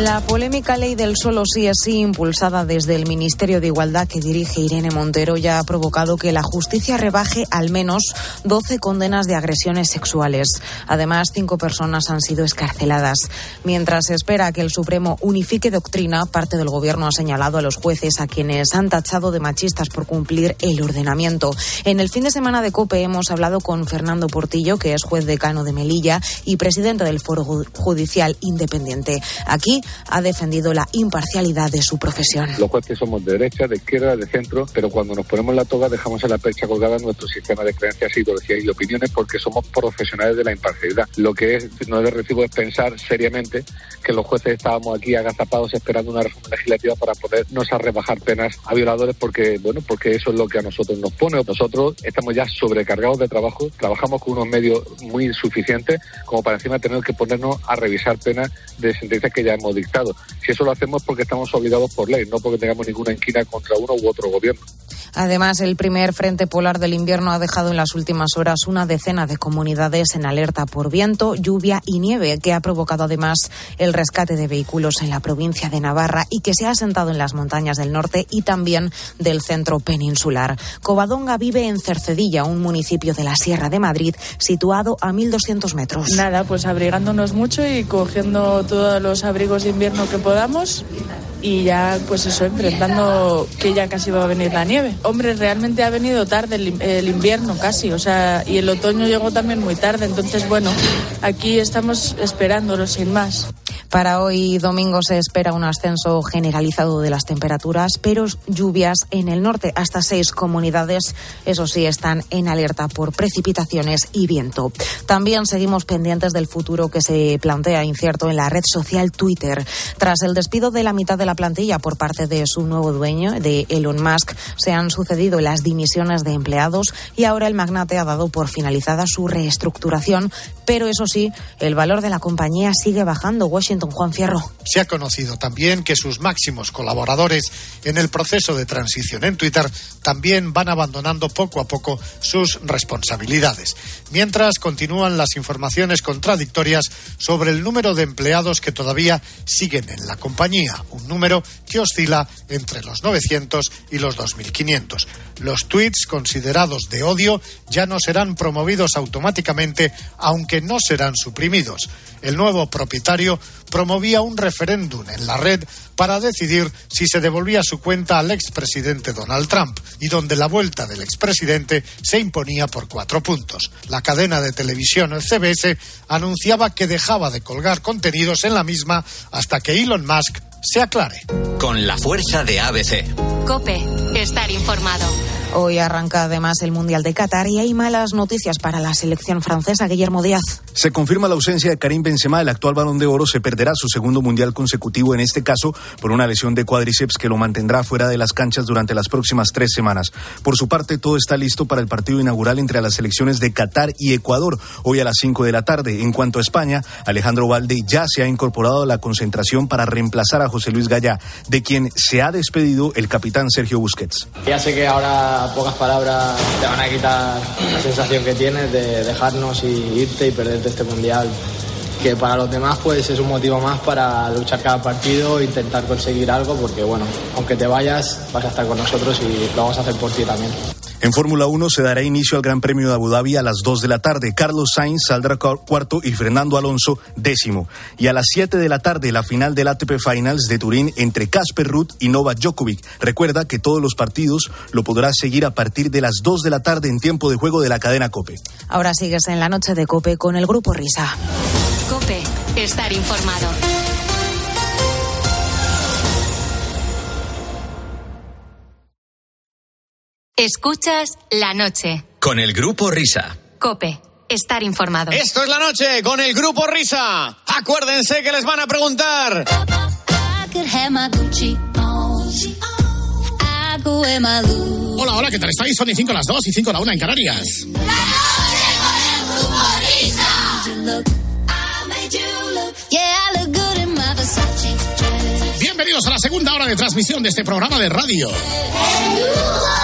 La polémica ley del solo sí es sí, impulsada desde el Ministerio de Igualdad que dirige Irene Montero, ya ha provocado que la justicia rebaje al menos 12 condenas de agresiones sexuales. Además, cinco personas han sido escarceladas. Mientras se espera que el Supremo unifique doctrina, parte del Gobierno ha señalado a los jueces a quienes han tachado de machistas por cumplir el ordenamiento. En el fin de semana de COPE hemos hablado con Fernando Portillo, que es juez decano de Melilla y presidente del Foro Judicial Independiente. Aquí ha defendido la imparcialidad de su profesión. Los jueces somos de derecha, de izquierda, de centro, pero cuando nos ponemos la toga dejamos en la percha colgada nuestro sistema de creencias, ideologías y opiniones porque somos profesionales de la imparcialidad. Lo que es, no de recibo es pensar seriamente que los jueces estábamos aquí agazapados esperando una reforma legislativa para podernos a rebajar penas a violadores porque, bueno, porque eso es lo que a nosotros nos pone. Nosotros estamos ya sobrecargados de trabajo, trabajamos con unos medios muy insuficientes como para encima tener que ponernos a revisar penas de sentencias que ya hemos dictado. Si eso lo hacemos porque estamos obligados por ley, no porque tengamos ninguna inquina contra uno u otro gobierno. Además, el primer frente polar del invierno ha dejado en las últimas horas una decena de comunidades en alerta por viento, lluvia y nieve, que ha provocado además el rescate de vehículos en la provincia de Navarra y que se ha asentado en las montañas del norte y también del centro peninsular. Covadonga vive en Cercedilla, un municipio de la Sierra de Madrid, situado a 1.200 metros. Nada, pues abrigándonos mucho y cogiendo todos los abrigos de invierno que podamos y ya pues eso, enfrentando que ya casi va a venir la nieve. Hombre, realmente ha venido tarde el, invierno casi, o sea, y el otoño llegó también muy tarde, entonces bueno, aquí estamos esperándolo sin más. Para hoy domingo se espera un ascenso generalizado de las temperaturas, pero lluvias en el norte. Hasta seis comunidades, eso sí, están en alerta por precipitaciones y viento. También seguimos pendientes del futuro que se plantea incierto en la red social Twitter. Tras el despido de la mitad de la plantilla por parte de su nuevo dueño, de Elon Musk, se han sucedido las dimisiones de empleados y ahora el magnate ha dado por finalizada su reestructuración, pero eso sí, el valor de la compañía sigue bajando. Washington Juan Fierro. Se ha conocido también que sus máximos colaboradores en el proceso de transición en Twitter también van abandonando poco a poco sus responsabilidades. Mientras continúan las informaciones contradictorias sobre el número de empleados que todavía siguen en la compañía, un número que oscila entre los 900 y los 2.500. Los tweets considerados de odio ya no serán promovidos automáticamente, aunque no serán suprimidos. El nuevo propietario promovía un referéndum en la red para decidir si se devolvía su cuenta al expresidente Donald Trump y donde la vuelta del expresidente se imponía por cuatro puntos. La cadena de televisión CBS anunciaba que dejaba de colgar contenidos en la misma hasta que Elon Musk se aclare. Con la fuerza de ABC. Cope, estar informado. Hoy arranca además el Mundial de Qatar y hay malas noticias para la selección francesa. Guillermo Díaz. Se confirma la ausencia de Karim Benzema, el actual balón de oro se perderá su segundo Mundial consecutivo, en este caso por una lesión de cuádriceps que lo mantendrá fuera de las canchas durante las próximas tres semanas. Por su parte, todo está listo para el partido inaugural entre las selecciones de Qatar y Ecuador, hoy a las 5 de la tarde. En cuanto a España, Alejandro Valde ya se ha incorporado a la concentración para reemplazar a José Luis Gallá, de quien se ha despedido el capitán Sergio Busquets. Ya sé que ahora pocas palabras te van a quitar la sensación que tienes de dejarnos y irte y perderte este mundial. Que para los demás pues es un motivo más para luchar cada partido intentar conseguir algo porque bueno, aunque te vayas vas a estar con nosotros y lo vamos a hacer por ti también. En Fórmula 1 se dará inicio al Gran Premio de Abu Dhabi a las 2 de la tarde. Carlos Sainz saldrá cuarto y Fernando Alonso décimo. Y a las 7 de la tarde la final del ATP Finals de Turín entre Casper Ruth y Novak Djokovic. Recuerda que todos los partidos lo podrás seguir a partir de las 2 de la tarde en tiempo de juego de la cadena Cope. Ahora sigues en la noche de Cope con el grupo Risa. Cope, estar informado. Escuchas la noche. Con el grupo Risa. Cope, estar informado. Esto es la noche con el grupo Risa. Acuérdense que les van a preguntar. Hola, hola, ¿qué tal estáis? Son y 5 las 2 y 5 la 1 en Canarias. ¡La noche con el grupo Risa! Bienvenidos a la segunda hora de transmisión de este programa de radio. ¡El grupo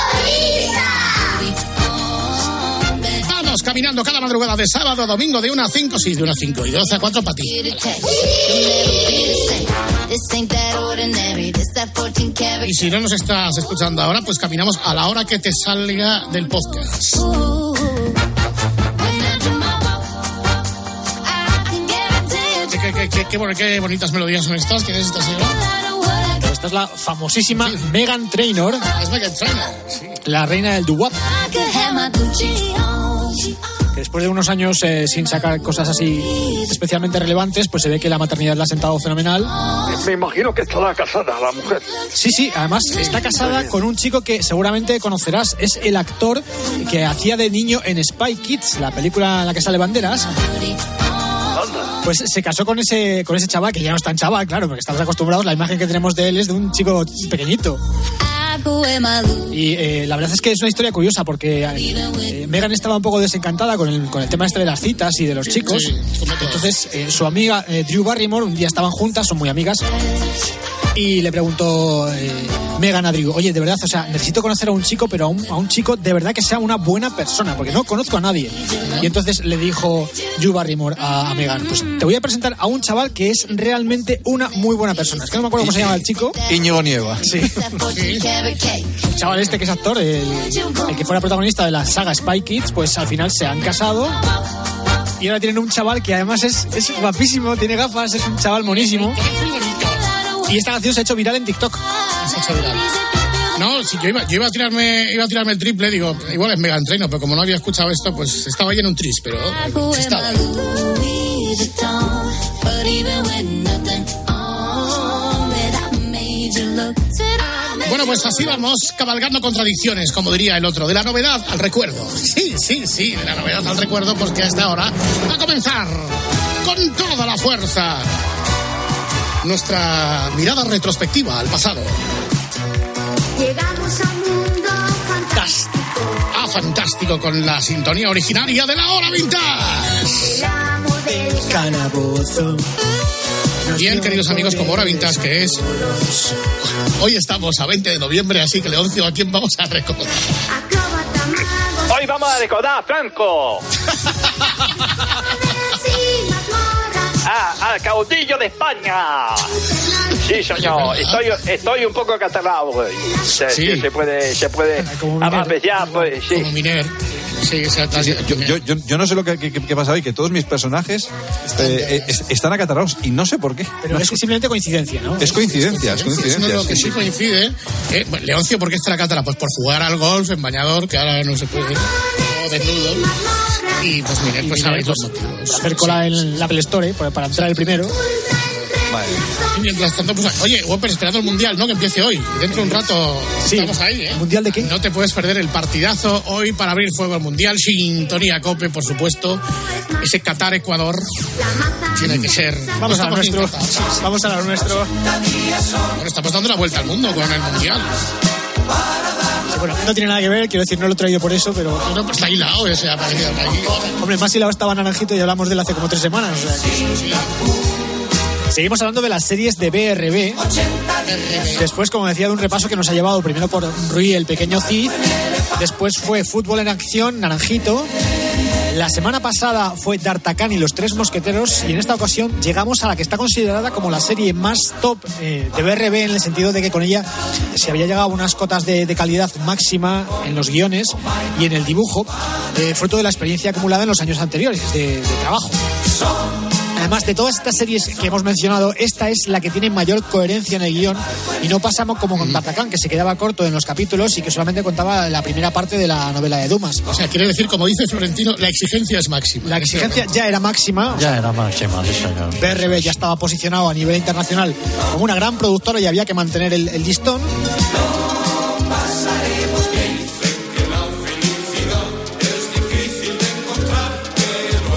caminando cada madrugada de sábado a domingo de 1 a 5, sí, de 1 a 5 y de 12 a 4 para ti. Y si no nos estás escuchando ahora, pues caminamos a la hora que te salga del podcast. ¿Qué, qué, qué, qué, bonitas melodías son estas? ¿Quién es esta señora? Esta es la famosísima Megan Trainor, Es Megan Trainor. Sí. la reina del doo-wop, que después de unos años eh, sin sacar cosas así especialmente relevantes, pues se ve que la maternidad la ha sentado fenomenal. Me imagino que estará casada la mujer. Sí, sí, además está casada con un chico que seguramente conocerás. Es el actor que hacía de niño en Spy Kids, la película en la que sale Banderas. Pues se casó con ese, con ese chaval, que ya no es tan chaval, claro, porque estamos acostumbrados, la imagen que tenemos de él es de un chico pequeñito. Y eh, la verdad es que es una historia curiosa porque eh, Megan estaba un poco desencantada con el, con el tema este de las citas y de los chicos. Entonces eh, su amiga eh, Drew Barrymore, un día estaban juntas, son muy amigas, y le preguntó eh, Megan a Drew, oye, de verdad, o sea, necesito conocer a un chico, pero a un, a un chico de verdad que sea una buena persona, porque no conozco a nadie. Y entonces le dijo Drew Barrymore a, a Megan, pues te voy a presentar a un chaval que es realmente una muy buena persona. Es que no me acuerdo cómo se llama el chico. Íñigo Nieva. Sí. El chaval este que es actor, el, el que fuera protagonista de la saga Spy Kids, pues al final se han casado. Y ahora tienen un chaval que además es, es guapísimo, tiene gafas, es un chaval monísimo. Y esta canción se ha hecho viral en TikTok. No, si yo iba, yo iba a tirarme, iba a tirarme el triple, digo, igual es Megan Trainor, pero como no había escuchado esto, pues estaba ahí en un tris, pero. Bueno, pues así vamos cabalgando contradicciones, como diría el otro, de la novedad al recuerdo. Sí, sí, sí, de la novedad al recuerdo, porque hasta ahora va a comenzar con toda la fuerza nuestra mirada retrospectiva al pasado. Llegamos a un mundo fantástico. Ah, fantástico, con la sintonía originaria de la hora vintage. El amo del Calabozo. Bien, queridos amigos, como hora vintage que es, hoy estamos a 20 de noviembre, así que Leoncio, ¿a quién vamos a recordar? Hoy vamos a recordar a Franco. ah, al caudillo de España. Sí, señor. Estoy, estoy un poco catalado hoy. Se, Sí. se puede, se puede Como pues, sí. Como Miner. Sí, exacto. Yo, yo, yo, yo no sé lo que, que- que pasa hoy, que todos mis personajes eh, eh, es- están acatarrados y no sé por qué. Pero No es sé- simplemente coincidencia, ¿no? es coincidencia, es Eso es coincidencia. lo que sí, coincide. eh, bueno, Leoncio, ¿por qué está la cátara? Pues por jugar al golf en bañador, que ahora no se puede. O desnudo. Y pues Miner, pues sabéis los motivos. Hacer cola en la Apple Store ¿eh? para, entrar el primero. Y mientras tanto, pues oye, Whopper esperando el mundial, ¿no? Que empiece hoy. Dentro de un rato Sí. estamos ahí, ¿eh? ¿Mundial de qué? No te puedes perder el partidazo hoy para abrir fuego al mundial. Sintonía Cope, por supuesto. Ese Qatar-Ecuador tiene que ser. Vamos a lo Estamos nuestro. Vamos a lo nuestro. Bueno, estamos dando la vuelta al mundo con el mundial. Bueno, no tiene nada que ver, quiero decir, no lo he traído por eso, pero. Bueno, pues está hilado, o sea, que aquí. Hombre, más hilado estaba Naranjito y hablamos de él hace como tres semanas. o sea que- Seguimos hablando de las series de BRB. Después, como decía, de un repaso que nos ha llevado primero por Rui, el pequeño Cid. Después fue Fútbol en Acción, Naranjito. La semana pasada fue D'Artagnan y los Tres Mosqueteros. Y en esta ocasión llegamos a la que está considerada como la serie más top eh, de BRB, en el sentido de que con ella se había llegado a unas cotas de, de calidad máxima en los guiones y en el dibujo, eh, fruto de la experiencia acumulada en los años anteriores de- de trabajo. Además de todas estas series que hemos mencionado, esta es la que tiene mayor coherencia en el guion y no pasamos como con Batacán, que se quedaba corto en los capítulos y que solamente contaba la primera parte de la novela de Dumas. O sea, quiere decir, como dice Florentino, la exigencia es máxima. La exigencia ya era máxima. Ya era máxima, sí, señor. BRB ya estaba posicionado a nivel internacional como una gran productora y había que mantener el, el listón.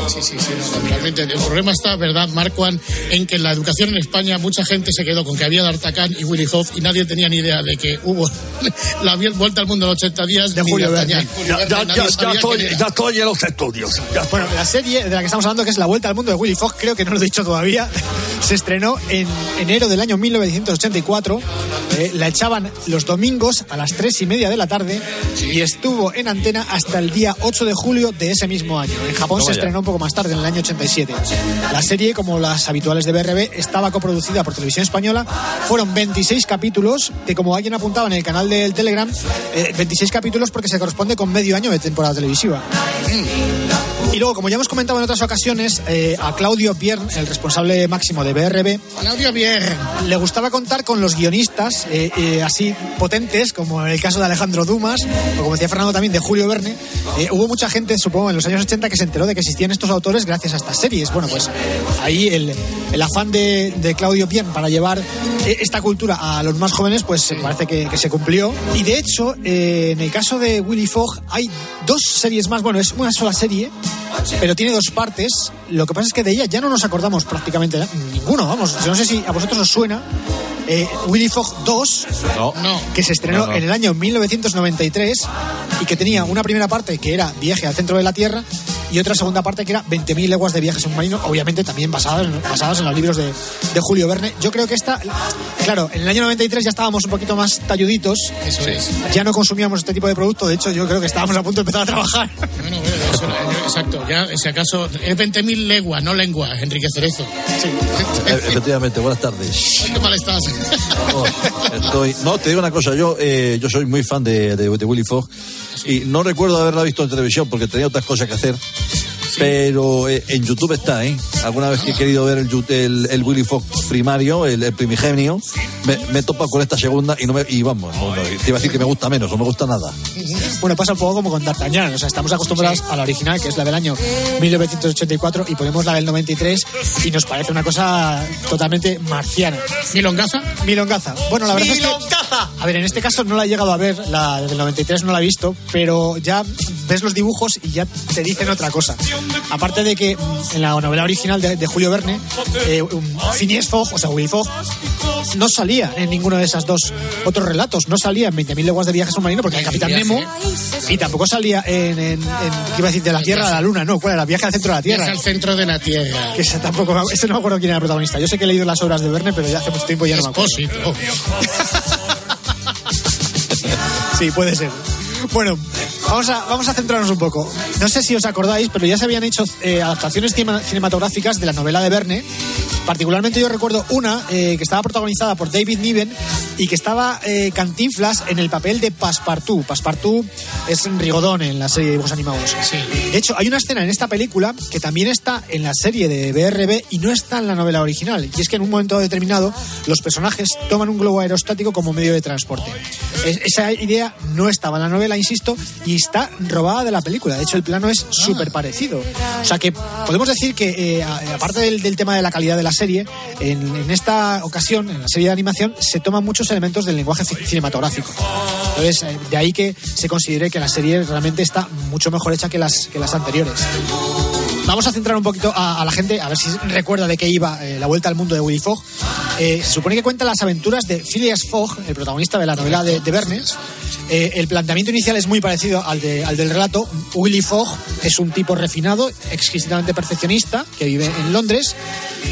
Sí, sí, sí, realmente el problema está, ¿verdad, Marcuan, en que en la educación en España mucha gente se quedó con que había D'Artagnan y Willy Hoff y nadie tenía ni idea de que hubo la vuelta al mundo en 80 días de Julio Verne. Ya, ya, ya, ya estoy, ya estoy en los estudios. Ya Bueno, la serie de la que estamos hablando, que es La Vuelta al Mundo de Willy Fogg, creo que no lo he dicho todavía, se estrenó en enero del año 1984. Eh, la echaban los domingos a las tres y media de la tarde y estuvo en antena hasta el día 8 de julio de ese mismo año. En Japón Toma se estrenó un poco más tarde, en el año 87. La serie, como las habituales de BRB, estaba coproducida por Televisión Española. Fueron 26 capítulos, que como alguien apuntaba en el canal del Telegram, eh, 26 capítulos porque se corresponde con medio año de temporada televisiva. Y luego, como ya hemos comentado en otras ocasiones, eh, a Claudio Piern, el responsable máximo de BRB, Claudio bien. le gustaba contar con los guionistas eh, eh, así potentes, como en el caso de Alejandro Dumas, o como decía Fernando también, de Julio Verne. Eh, hubo mucha gente, supongo, en los años 80 que se enteró de que existían estos autores gracias a estas series. Bueno, pues ahí el, el afán de, de Claudio Piern para llevar esta cultura a los más jóvenes, pues parece que, que se cumplió. Y de hecho, en el caso de Willy Fogg, hay dos series más. Bueno, es una sola serie, pero tiene dos partes. Lo que pasa es que de ella ya no nos acordamos prácticamente ninguno. Vamos, yo no sé si a vosotros os suena. eh, Willy Fogg 2, No. que se estrenó No, no. en el año 1993 y que tenía una primera parte que era Viaje al centro de la Tierra y otra segunda parte que era 20.000 leguas de viaje submarino, obviamente también basadas en, basadas en los libros de, de Julio Verne. Yo creo que esta, claro, en el año 93 ya estábamos un poquito más talluditos, Eso es. ya no consumíamos este tipo de producto, de hecho yo creo que estábamos a punto de empezar a trabajar. Bueno, bueno, eso, eh, exacto. Ya, si acaso, es 20.000 leguas, no lenguas, Enrique Cerezo. E- Efectivamente, buenas tardes. ¿Qué mal estás? Oh, estoy- no, te digo una cosa, yo, eh, yo soy muy fan de, de, de Willy Fogg y no recuerdo haberla visto en televisión porque tenía otras cosas que hacer. Pero eh, en YouTube está, ¿eh? Alguna vez que he querido ver el, el, el Willy Fogg primario, el, el primigenio, me, me he topado con esta segunda y, no me, y vamos, no, no, te iba a decir que me gusta menos, no me gusta nada. Bueno, pasa un poco como con D'Artagnan, o sea, estamos acostumbrados a la original, que es la del año 1984, y ponemos la del 93 y nos parece una cosa totalmente marciana. ¿Milongaza? Milongaza. Bueno, la verdad es que... A ver, en este caso no la he llegado a ver, la del 93 no la he visto, pero ya ves los dibujos y ya te dicen otra cosa. Aparte de que en la novela original de, de Julio Verne, eh, Phineas Fogg, o sea, Willy Fogg, no salía en ninguno de esos dos otros relatos. No salía en 20.000 leguas de viaje submarino porque el Capitán Viaje. Nemo y tampoco salía en, en, en- ¿qué iba a decir? De la Tierra a la Luna, no, ¿cuál era? Viaje al centro de la Viaje Tierra. al centro de la Tierra. Que ese tampoco, ese no me acuerdo quién era el protagonista. Yo sé que he leído las obras de Verne, pero ya hace mucho tiempo ya no me acuerdo. Sí, puede ser. Bueno, vamos a, vamos a centrarnos un poco. No sé si os acordáis, pero ya se habían hecho eh, adaptaciones cinematográficas de la novela de Verne. Particularmente yo recuerdo una eh, que estaba protagonizada por David Niven y que estaba eh, Cantinflas en el papel de Passepartout. Passepartout es Rigodón en la serie de dibujos animados. De hecho, hay una escena en esta película que también está en la serie de BRB y no está en la novela original. Y es que en un momento determinado los personajes toman un globo aerostático como medio de transporte. Es- esa idea no estaba en la novela, insisto, y está robada de la película. De hecho, el plano es súper parecido. O sea que podemos decir que, eh, aparte del, del tema de la calidad de la serie, en, en esta ocasión, en la serie de animación, se toman muchos elementos del lenguaje ci- cinematográfico. Entonces, eh, de ahí que se considere que la serie realmente está mucho mejor hecha que las, que las anteriores. Vamos a centrar un poquito a, a la gente, a ver si recuerda de qué iba eh, la vuelta al mundo de Willy Fogg. Eh, se supone que cuenta las aventuras de Phileas Fogg, el protagonista de la novela de, de Verne. Eh, el planteamiento inicial es muy parecido al, de- al del relato. Willy Fogg es un tipo refinado, exquisitamente perfeccionista, que vive en Londres.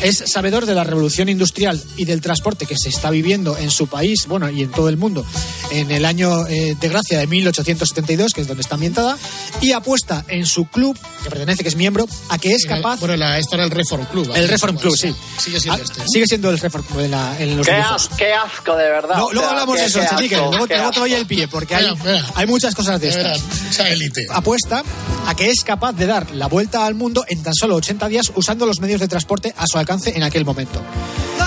Es sabedor de la revolución industrial y del transporte que se está viviendo en su país, bueno, y en todo el mundo, en el año eh, de gracia de 1872, que es donde está ambientada, y apuesta en su club, que pertenece, que es miembro, a que es capaz... Bueno, la, esto era el Reform Club. El Reform Club, sí. Sigue siendo Ah, este. ¿no? Sigue siendo el Reform Club en, la- en los Qué, as- qué asco, de verdad. No, luego hablamos de eso, Chenique. Luego, luego te doy el pie, porque hay, hay muchas cosas de estas. Esa élite. Apuesta a que es capaz de dar la vuelta al mundo en tan solo 80 días usando los medios de transporte a su alcance en aquel momento.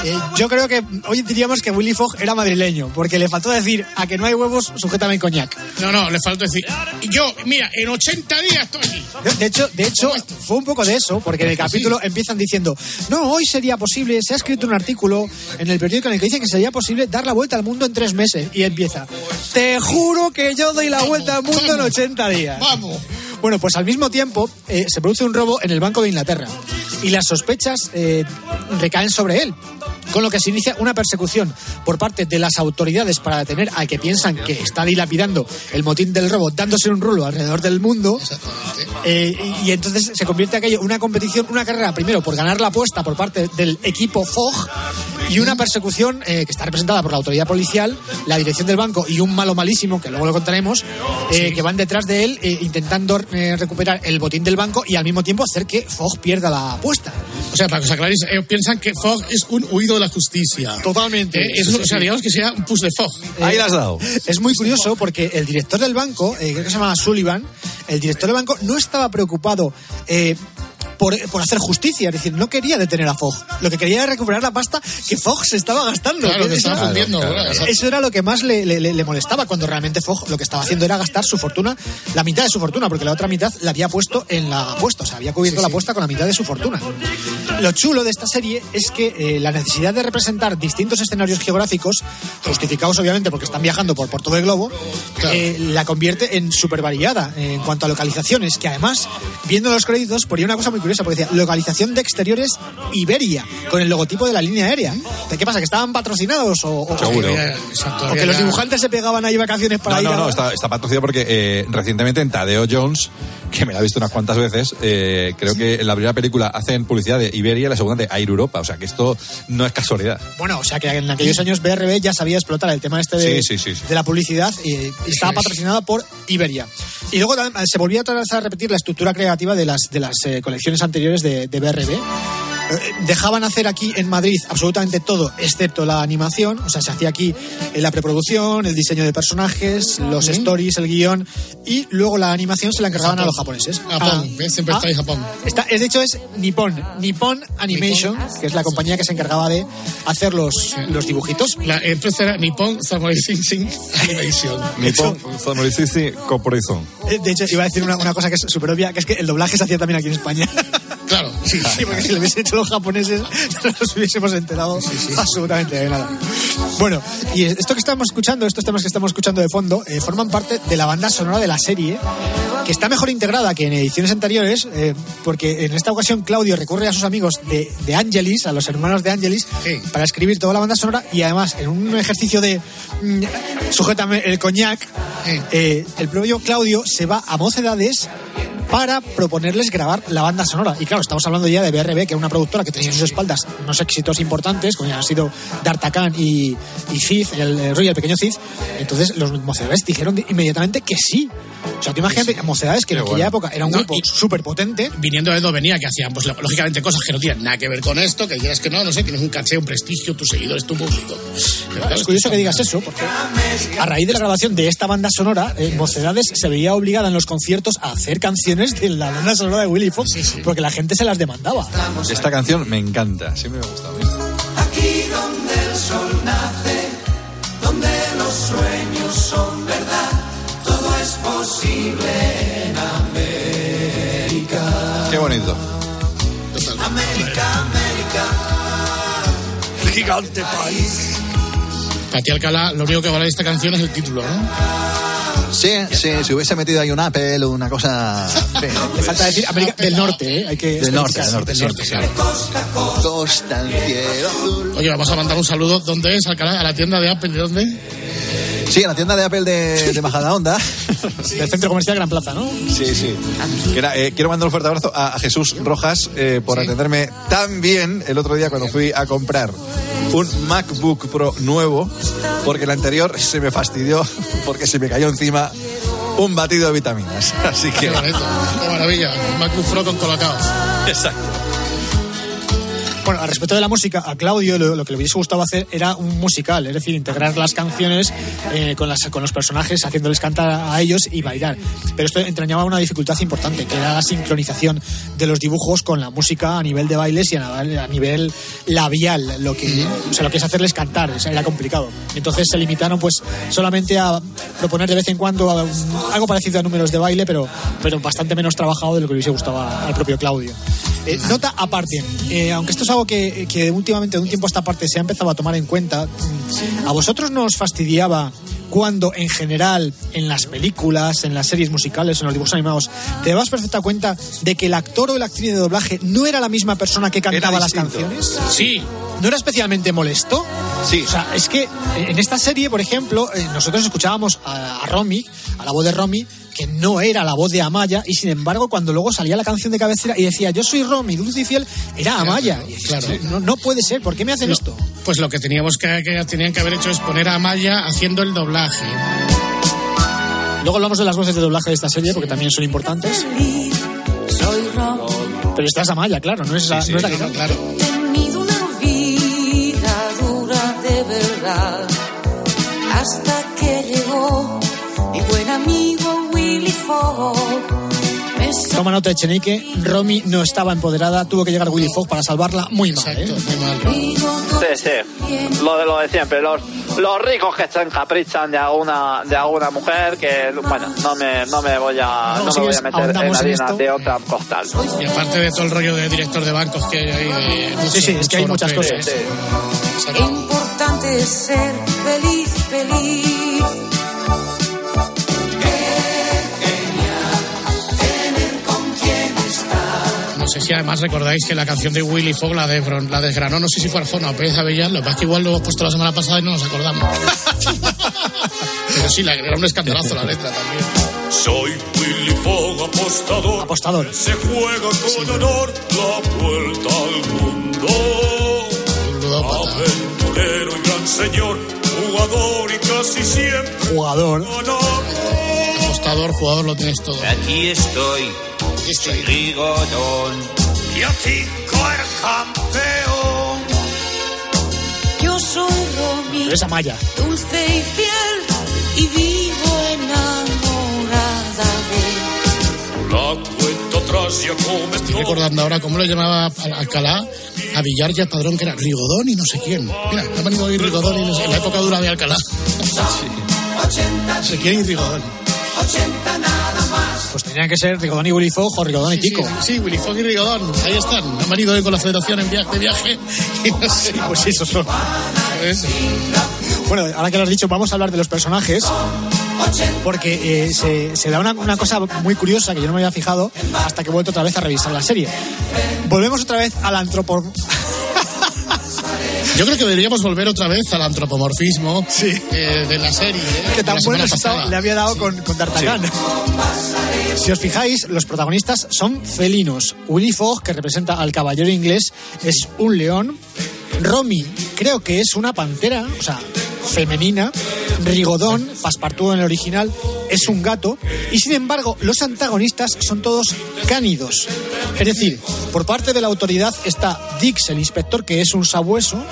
Eh, yo creo que hoy diríamos que Willy Fogg era madrileño, porque le faltó decir a que no hay huevos, sujétame en coñac. No, no, le falta decir. Yo, mira, en 80 días estoy aquí. De, de hecho, de hecho, fue un poco de eso, porque en el capítulo empiezan diciendo, no, hoy sería posible, se ha escrito un artículo en el periódico en el que dice que sería posible dar la vuelta al mundo en tres meses. Y empieza, te juro que yo doy la vuelta al mundo en 80 días. Vamos. Bueno, pues al mismo tiempo eh, se produce un robo en el Banco de Inglaterra y las sospechas eh, recaen sobre él. Con lo que se inicia una persecución por parte de las autoridades para detener al que piensan que está dilapidando el motín del robo, dándose un rulo alrededor del mundo. Eh, y, entonces se convierte aquello en una competición, una carrera, primero por ganar la apuesta por parte del equipo FOG y una persecución eh, que está representada por la autoridad policial, la dirección del banco y un malo malísimo, que luego lo contaremos, eh, que van detrás de él intentando recuperar el botín del banco y al mismo tiempo hacer que Fogg pierda la apuesta. O sea, para que os aclaréis, ellos piensan que Fogg es un huido de la justicia. Totalmente. Eh, es, Sí, o sea, digamos que sea un puzzle Fogg. Ahí la has dado. Es muy curioso porque el director del banco, eh, creo que se llama Sullivan, el director del banco no estaba preocupado eh, por, por hacer justicia, es decir, no quería detener a Fogg. Lo que quería era recuperar la pasta que Fogg se estaba gastando. Claro, que Eso- estaba fundiendo. claro, claro. Eso era lo que más le, le- le molestaba cuando realmente Fogg lo que estaba haciendo era gastar su fortuna, la mitad de su fortuna, porque la otra mitad la había puesto en la apuesta, o sea, había cubierto la apuesta con la mitad de su fortuna. Lo chulo de esta serie es que eh, la necesidad de representar distintos escenarios geográficos, justificados obviamente porque están viajando por, por todo el globo, eh, la convierte en súper variada en cuanto a localizaciones, que además, viendo los créditos, ponía una cosa muy curiosa, porque decía localización de exteriores Iberia, con el logotipo de la línea aérea. ¿Qué pasa? ¿Que estaban patrocinados o, o- Seguro. O que los dibujantes se pegaban ahí vacaciones para No, ir no, a... no, está, está patrocinado porque eh, recientemente en Tadeo Jones, que me la he visto unas cuantas veces, eh, creo que en la primera película hacen publicidad de Iberia y la segunda de Air Europa. O sea que esto no es casualidad. Bueno, o sea que en aquellos años BRB ya sabía explotar el tema este de, Sí, sí, sí, sí. de la publicidad y, y estaba es. patrocinada por Iberia. Y luego eh, se volvía a repetir la estructura creativa de las, de las eh, colecciones anteriores de, de BRB. Eh, Dejaban hacer aquí en Madrid absolutamente todo, excepto la animación. O sea, se hacía aquí eh, la preproducción, el diseño de personajes, los stories, el guion. Y luego la animación se la encargaban a los japoneses. Japón, Ah, siempre ah, está ahí Japón. Está, es, de hecho, es Nippon. Nippon Animation, que es la compañía que se encargaba de hacer los, los dibujitos. La empresa era Nippon Samurai Sing Animation. Nippon Sonoricici Corporation. Eh, De hecho, iba a decir una, una cosa que es súper obvia, que es que el doblaje se hacía también aquí en España. Claro, sí. Sí, porque si lo hubiesen hecho los japoneses, no nos hubiésemos enterado absolutamente de nada. Bueno, y esto que estamos escuchando, estos temas que estamos escuchando de fondo, eh, forman parte de la banda sonora de la serie, que está mejor integrada que en ediciones anteriores, eh, porque en esta ocasión Claudio recurre a sus amigos de, de Angelis, a los hermanos de Angelis, Sí. para escribir toda la banda sonora y además en un ejercicio de mm, sujétame el coñac, Sí. eh, el propio Claudio se va a mocedades para proponerles grabar la banda sonora. Y claro, estamos hablando ya de BRB, que era una productora que tenía en sus espaldas unos éxitos importantes, como ya han sido D'Artagnan y, y Cid, el, el Roy el pequeño Cid. Entonces los mocedades dijeron inmediatamente que sí. O sea, tú imagínate, mocedades que en Qué aquella bueno. época era un No, grupo súper potente. Viniendo de donde venía, que hacían, pues lógicamente, cosas que no tienen nada que ver con esto, que digas que no, no sé, tienes un caché, un prestigio, tus seguidores, tu público. Pero claro, Es curioso que digas eso, porque a raíz de la grabación de esta banda sonora, eh, Mocedades se veía obligada en los conciertos a hacer canciones de la banda sonora de Willy Fox, porque la gente se las demandaba. Esta canción me encanta, siempre me ha gustado. Aquí donde el sol nace, donde los sueños son verdad, todo es posible en América. Qué bonito. América, América. Gigante país. Para ti, Alcalá, lo único que vale de esta canción es el título, ¿no? Sí, sí, si hubiese metido ahí un Apple o una cosa. Le falta decir América del Norte, ¿eh? Hay que Del norte, del norte, Del sí. norte, claro. Costa en cielo azul. Oye, vamos a mandar un saludo. ¿Dónde es? ¿A la tienda de Apple? ¿De dónde? Sí, en la tienda de Apple de, de Majadahonda. Del centro comercial Gran Plaza, ¿no? Sí, sí. Era, eh, quiero mandar un fuerte abrazo a, a Jesús Rojas eh, por atenderme tan bien el otro día cuando fui a comprar un MacBook Pro nuevo, porque el anterior se me fastidió porque se me cayó encima un batido de vitaminas. Así que. Qué bonito, qué maravilla. MacBook Pro con colocado. Exacto. Bueno, al respecto de la música, a Claudio lo, lo que le hubiese gustado hacer era un musical, es decir, integrar las canciones eh, con, las, con los personajes, haciéndoles cantar a ellos y bailar. Pero esto entrañaba una dificultad importante, que era la sincronización de los dibujos con la música a nivel de bailes y a, a nivel labial, lo que, o sea, lo que es hacerles cantar, o sea, era complicado. Entonces se limitaron pues solamente a proponer de vez en cuando a- algo parecido a números de baile, pero, pero bastante menos trabajado de lo que le hubiese gustado al propio Claudio. Eh, nota aparte, eh, aunque esto es algo que, que últimamente, de un tiempo a esta parte, se ha empezado a tomar en cuenta, ¿a vosotros no os fastidiaba cuando en general en las películas, en las series musicales, en los dibujos animados, te dabas perfecta cuenta de que el actor o la actriz de doblaje no era la misma persona que cantaba las canciones? Sí. ¿No era especialmente molesto? Sí. O sea, es que en esta serie, por ejemplo, eh, nosotros escuchábamos a, a Romy, a la voz de Romy, que no era la voz de Amaya, y sin embargo, cuando luego salía la canción de cabecera y decía, yo soy Romy, dulce y fiel, era Amaya. Y claro. no, no puede ser, ¿por qué me hacen No, esto? Pues lo que teníamos que, que tenían que haber hecho es poner a Maya haciendo el doblaje. Luego hablamos de las voces de doblaje de esta serie, porque también son importantes. Soy Romy, Pero esta es Amaya, claro, no es, esa- no es la que canta. claro. he tenido una vida dura de verdad. Hasta que llegó mi buen amigo Toma nota de Chenique, Romy no estaba empoderada, tuvo que llegar Willy Fogg para salvarla muy mal. ¿eh? Sí, sí. Lo de lo de siempre. Los, los ricos que se encaprichan de alguna, de alguna mujer que, bueno, no me, no me voy a, No, no, si me voy a meter en harina de otra costal. Y aparte de todo el rollo de director de bancos que hay ahí. De Sí, sí, es que hay muchas cosas. Importante es ser feliz, feliz. Sé si además recordáis que la canción de Willy Fogg la, de, la desgranó, no sé si fue Arjona o Pérez Avellán, lo que pasa es que igual lo hemos puesto la semana pasada y no nos acordamos. Pero sí, la- era un escandalazo la letra también. Soy Willy Fogg, apostador. Apostador. Se juega con honor la vuelta al mundo. Aventurero y gran señor, jugador y casi siempre Jugador. Apostador, jugador, lo tienes todo. Aquí estoy, soy Rigodón. y a Tico el campeón. Yo soy Romy, Pero es Amaya. dulce y fiel, y vivo enamorada de La cuenta atrás ya Estoy comenzó. recordando ahora cómo lo llamaba Alcalá, a Villar y a Padrón, que era Rigodón y no sé quién. Mira, me ha venido hoy Rigodón y no sé, en la época dura de Alcalá. No sé quién y Rigodón. Pues tenían que ser Rigodón y Willy Fogg o Rigodón y Tico. Sí, sí, Willy Fogg y Rigodón, ahí están. Me han venido hoy con la federación en viaje, de viaje y no sé. Pues sí, esos son. Eso. Bueno, ahora que lo has dicho, vamos a hablar de los personajes. Porque eh, se, se da una, una cosa muy curiosa que yo no me había fijado hasta que he vuelto otra vez a revisar la serie. Volvemos otra vez al antropo... Yo creo que deberíamos volver otra vez al antropomorfismo eh, de la serie. eh, que tan la buen semana resultado pasada. le había dado con, con D'Artagnan. Si os fijáis, los protagonistas son felinos. Willy Fogg, que representa al caballero inglés, es un león. Romy, creo que es una pantera, o sea, femenina. Rigodón, Passepartout en el original, es un gato. Y sin embargo, los antagonistas son todos cánidos. Es decir, por parte de la autoridad está Dix, el inspector, que es un sabueso.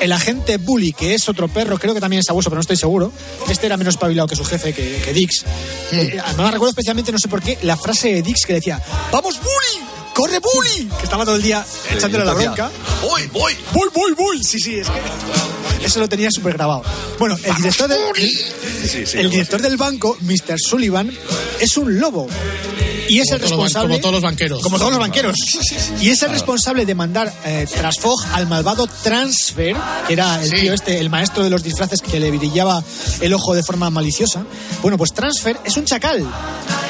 El agente Bully, que es otro perro, creo que también es sabueso, pero no estoy seguro. Este era menos espabilado que su jefe, que, que Dix. Eh, además, recuerdo especialmente, no sé por qué, la frase de Dix que decía: ¡Vamos, Bully! ¡Corre, Bully! Que estaba todo el día echándole la bronca. Voy, voy. ¡Voy, voy, voy! Sí, sí, es que. Eso lo tenía súper grabado. Bueno, el director, del, el director del banco, Mr. Sullivan, es un lobo. Y es Como el responsable. como todos los banqueros. Como todos los banqueros. Y es el responsable de mandar eh, tras Fogg al malvado Transfer, que era el tío este, el maestro de los disfraces que le brillaba el ojo de forma maliciosa. Bueno, pues Transfer es un chacal.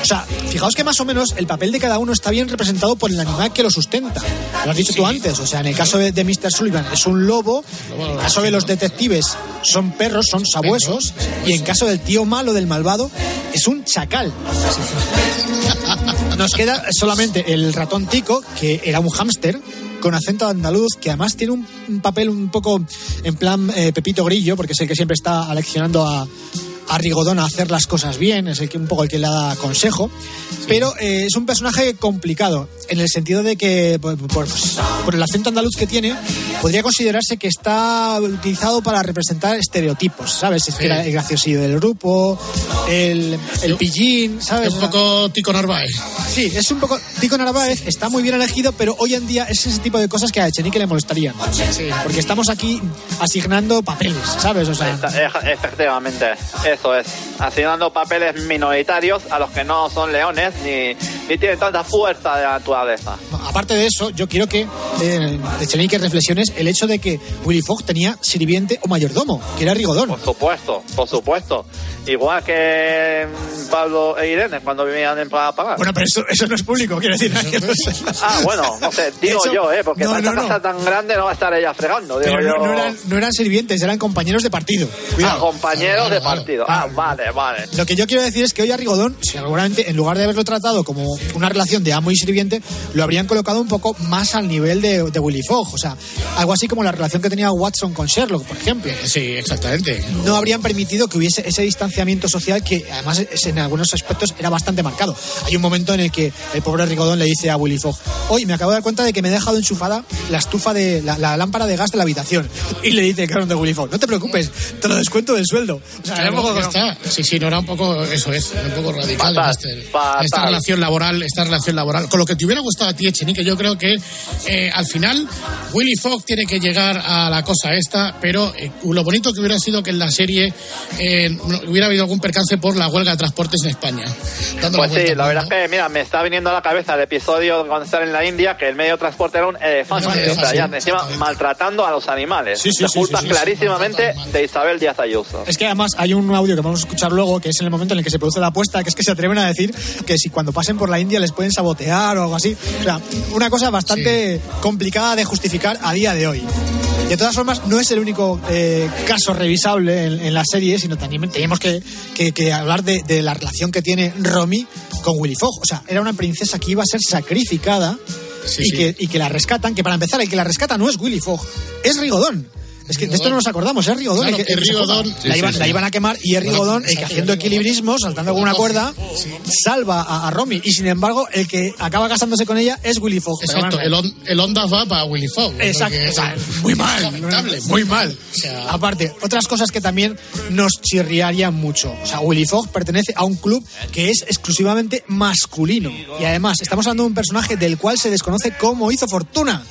O sea, fijaos que más o menos el papel de cada uno está bien representado por el animal que lo sustenta. Lo has dicho tú antes. O sea, en el caso de, de Mr. Sullivan es un lobo. En el caso de los detectives son perros, son sabuesos. Y en caso del tío malo, del malvado, es un chacal. Nos queda solamente el ratón Tico, que era un hámster con acento andaluz, que además tiene un, un papel un poco en plan eh, Pepito Grillo, porque es el que siempre está aleccionando a, a Rigodón a hacer las cosas bien, es el que un poco el que le da consejo, pero eh, es un personaje complicado, en el sentido de que por, por- por el acento andaluz que tiene, podría considerarse que está utilizado para representar estereotipos, ¿sabes? Es que Sí. era el graciosillo del grupo, el, el pillín, ¿sabes? Es un poco Tico Narváez. Sí, es un poco. Tico Narváez está muy bien elegido, pero hoy en día es ese tipo de cosas que a Echenique le molestarían. Porque estamos aquí asignando papeles, ¿sabes? O sea, Efectivamente, eso es. Asignando papeles minoritarios a los que no son leones ni, y tiene tanta fuerza de la naturaleza. Aparte de eso, yo quiero que eh, Echenique reflexiones el hecho de que Willy Fogg tenía sirviente o mayordomo, que era Rigodón. Por supuesto, por supuesto. Igual que mm, Pablo e Irene cuando vivían en Praga Pagar. Bueno, pero eso, eso no es público, quiero decir. que no sé. Ah, bueno, no sé, digo yo, ¿eh? Porque no, para no, esta no. casa tan grande no va a estar ella fregando, digo Pero yo. eran, no eran sirvientes, eran compañeros de partido. Ah, compañeros de partido. Ah, vale, vale. Lo que yo quiero decir es que hoy a Rigodón, seguramente en lugar de haberlo tratado como una relación de amo y sirviente, lo habrían colocado un poco más al nivel de, de Willy Fogg. O sea, algo así como la relación que tenía Watson con Sherlock, por ejemplo. Sí, exactamente. No habrían permitido que hubiese ese distanciamiento social que además es- en algunos aspectos era bastante marcado. Hay un momento en el que el pobre Rigodón le dice a Willy Fogg, hoy me acabo de dar cuenta de que me he dejado enchufada la estufa de la, la lámpara de gas de la habitación. Y le dice el cabrón de Willy Fogg, no te preocupes, te lo descuento del sueldo. O sea, era un Claro, poco está. Sí, sí, no era un poco, eso es, era un poco radical este- esta relación laboral, esta relación laboral. Con lo que te hubiera gustado a ti, Echenique, yo creo que eh, al final Willy Fogg tiene que llegar a la cosa esta, pero eh, lo bonito que hubiera sido que en la serie eh, no- hubiera habido algún percance por la huelga de transportes en España. Pues sí, la verdad es que, mira, me está viniendo a la cabeza el episodio cuando están en la India, que el medio de transporte era un elefante. Elefante, o sea, sí, ya encima maltratando a los animales. Sí, sí, La sí, culpa sí, sí, clarísimamente de Isabel Díaz Ayuso. Es que además hay un audio que vamos a escuchar luego, que es en el momento en el que se produce la apuesta, que es que se atreven a decir que si cuando pasen por la India les pueden sabotear o algo así. O sea, una cosa bastante complicada de justificar a día de hoy. De todas formas, no es el único eh, caso revisable en, en la serie, sino también tenemos que, que- que hablar de, de la relación que tiene Romy con Willy Fogg. O sea, era una princesa que iba a ser sacrificada Sí, y, sí. Que, y que la rescatan, que para empezar, el que la rescata no es Willy Fogg, es Rigodón. Es que de esto no nos acordamos, es Rigodón. Claro, que, la, iban, sí. la iban a quemar y es Rigodón el que haciendo equilibrismo, saltando con una cuerda, salva a, a Romy. Y sin embargo, el que acaba casándose con ella es Willy Fogg. Exacto, el, on- el Ondas va para Willy Fogg. Exacto, o sea, muy mal, lamentable, muy mal. O sea, Aparte, otras cosas que también nos chirriarían mucho. O sea, Willy Fogg pertenece a un club que es exclusivamente masculino. Y además, estamos hablando de un personaje del cual se desconoce cómo hizo fortuna.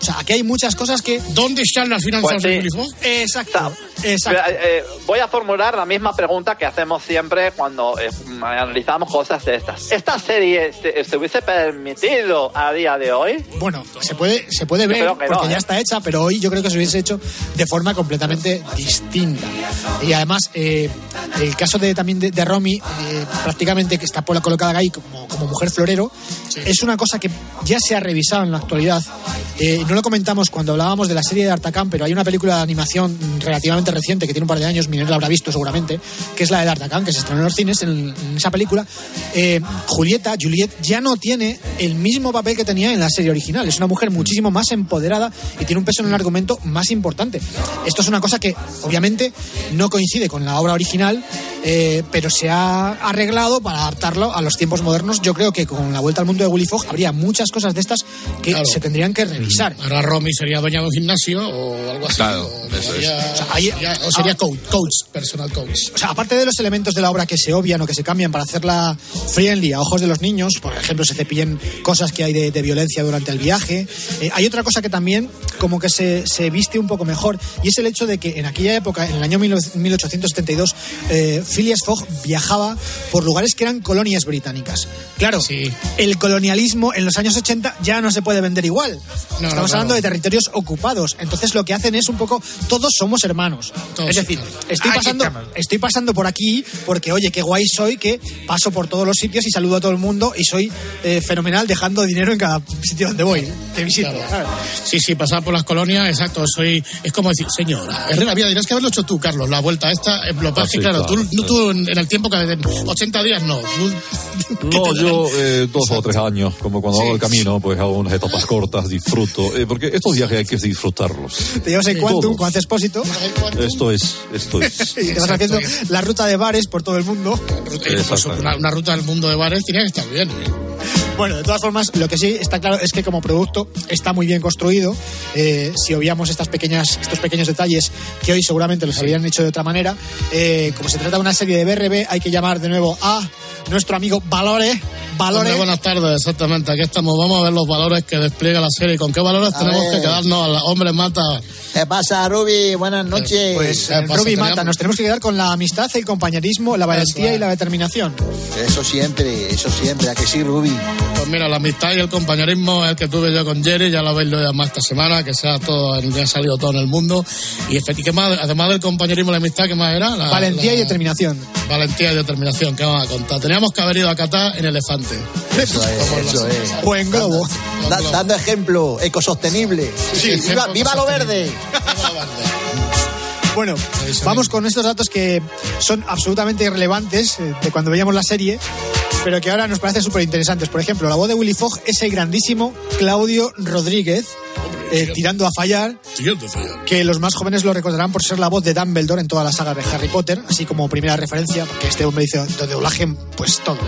O sea, aquí hay muchas cosas que. ¿Dónde están las finanzas Pues de sí. Willy Fogg? Exacto, exacto. Eh, eh, voy a formular la misma pregunta que hacemos siempre cuando eh, analizamos cosas de estas. ¿Esta serie se, se hubiese permitido a día de hoy? Bueno, se puede, se puede ver creo que no, porque ya ¿eh? está hecha, pero hoy yo creo que se hubiese hecho de forma completamente distinta. Y además, eh, el caso de también de, de Romy, eh, prácticamente que está por- colocada ahí como, como mujer florero, es una cosa que ya se ha revisado en la actualidad. Eh, no lo comentamos cuando hablábamos de la serie de D'Artagnan, pero hay una película de animación relativamente reciente que tiene un par de años, Miguel la habrá visto seguramente, que es la de D'Artagnan, que se estrenó en los cines. En, en esa película, eh, Julieta, Juliet, ya no tiene el mismo papel que tenía en la serie original. Es una mujer muchísimo más empoderada y tiene un peso en el argumento más importante. Esto es una cosa que, obviamente, no coincide con la obra original, eh, pero se ha arreglado para adaptarlo a los tiempos modernos. Yo creo que con la vuelta al mundo de Willy Fogg habría muchas cosas de estas que Claro. se tendrían que revisar. Ahora Romy sería dueña de un gimnasio o algo así. Claro, o, eso es. sería, O sea, ahí- sería- o sería ah. coach, coach, personal coach. O sea, aparte de los elementos de la obra que se obvian o que se cambian para hacerla friendly a ojos de los niños, por ejemplo, se cepillen cosas que hay de, de violencia durante el viaje, eh, hay otra cosa que también como que se, se viste un poco mejor y es el hecho de que en aquella época, en el año 19- 1872, eh, Phileas Fogg viajaba por lugares que eran colonias británicas. Claro, el colonialismo en los años 80 ya no se puede vender igual. no, Estamos claro. hablando de territorios ocupados. Entonces lo que hacen es un poco, todos somos hermanos. Todos es decir, estoy pasando, estoy pasando por aquí porque, oye, qué guay soy que paso por todos los sitios y saludo a todo el mundo y soy eh, fenomenal dejando dinero en cada sitio donde voy. Te visito. Claro. Sí, sí, pasar por las colonias, exacto. Soy, es como decir, señora, Herrera, mira, tienes que haberlo hecho tú, Carlos, la vuelta esta. Lo que pasa que, sí, claro, claro, tú, tú en, en el tiempo que en 80 días no. Tú- ¿qué No, yo eh, dos o tres años, como cuando hago el camino, pues hago unas etapas cortas, disfruto, eh, porque estos viajes hay que disfrutarlos. Te llevas el. Quantum con Expósito Esto es, esto es. y te vas haciendo la ruta de bares por todo el mundo. Pues, una, una ruta del mundo de bares tenía que estar bien. ¿eh? Bueno, de todas formas, lo que sí está claro es que como producto está muy bien construido. Eh, si obviamos estas pequeñas, estos pequeños detalles que hoy seguramente los habrían hecho de otra manera, eh, como se trata de una serie de BRB, hay que llamar de nuevo a nuestro amigo Valore. Valore. Hombre, buenas tardes, exactamente. Aquí estamos. Vamos a ver los valores que despliega la serie. ¿Con qué valores A tenemos ver. que quedarnos? A la hombre mata. ¿Qué pasa, Ruby? Buenas noches. Pues ¿Qué pasa? Ruby Teníamos- Mata, nos tenemos que quedar con la amistad, el compañerismo, la valentía es. y la determinación. Eso siempre, eso siempre. ¿A que sí, Ruby? Pues mira, la amistad y el compañerismo es el que tuve yo con Jerry, ya lo habéis leído más esta semana, que sea todo, que ha salido todo en el mundo. Y, efecti- ¿qué más? además del compañerismo y la amistad, ¿qué más era? La- Valentía la- y determinación. Valentía y determinación, ¿qué vamos a contar? Teníamos que haber ido a Qatar en elefante. Eso es, eso es. O en globo. Da- dando ejemplo, ecosostenible. Sí, viva, ejemplo viva lo verde. Bueno, vamos con estos datos que son absolutamente irrelevantes eh, de cuando veíamos la serie, pero que ahora nos parecen súper interesantes. Por ejemplo, la voz de Willy Fogg es el grandísimo Claudio Rodríguez, eh, tirando a fallar, Siguiente fallar. que los más jóvenes lo recordarán por ser la voz de Dumbledore en toda la saga de Harry Potter, así como primera referencia, porque este hombre hizo de doblaje, pues todo.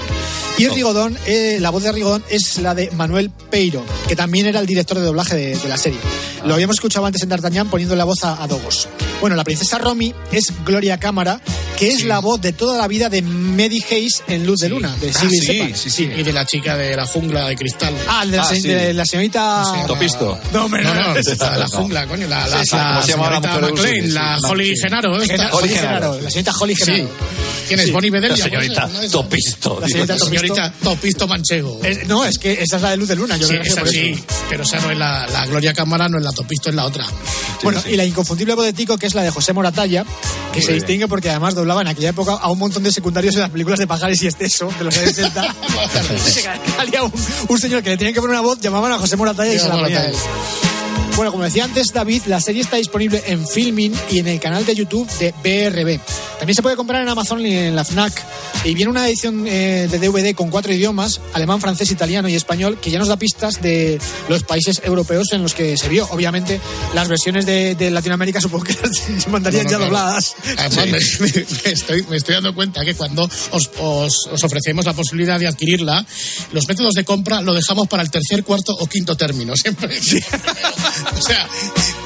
Y Rigodón, eh, la voz de Rigodón es la de Manuel Peiro, que también era el director de doblaje de, de la serie. Lo habíamos escuchado antes en D'Artagnan poniendo la voz a, a Dogos. Bueno, la princesa Romy es Gloria Cámara, que es la voz de toda la vida de Mary Hayes en Luz de Luna, de Ah, Civil sí, sí, sí. Y de la chica de la jungla de cristal. Ah, de la, se- de la señorita... Topisto. No, No, no, no, no. la jungla, coño, la, la, Sí, sí. la ¿Cómo se llama la señorita McLean, la La- Holly Genaro. Holly Genaro, la señorita Holly Sí. Genaro. ¿Quién es? Sí. Bonnie Bedelia. La señorita. Topisto. La señorita Topisto Manchego. Es- no, es que esa es la de Luz de Luna. Yo Sí, creo que sí, pero esa no es la, la Gloria Cámara, no es la Topisto, es la otra. Bueno, y la inconfundible voz de Tico, que es la de José Moratalla, que se bien. distingue porque además doblaba en aquella época a un montón de secundarios en las películas de Pajares y Esteso de los años 60. Salía un, un señor que le tenían que poner una voz, llamaban a José Moratalla y se la ponía a él. Moratalla. Bueno, como decía antes David, la serie está disponible en Filmin y en el canal de YouTube de BRB. También se puede comprar en Amazon y en la FNAC. Y viene una edición eh, de DVD con cuatro idiomas, alemán, francés, italiano y español, que ya nos da pistas de los países europeos en los que se vio. Obviamente, las versiones de, de Latinoamérica supongo que se mandarían No, no, ya dobladas. Además, me, me- me estoy, me estoy dando cuenta que cuando os, os- os ofrecemos la posibilidad de adquirirla, los métodos de compra lo dejamos para el tercer, cuarto o quinto término. Siempre. o sea,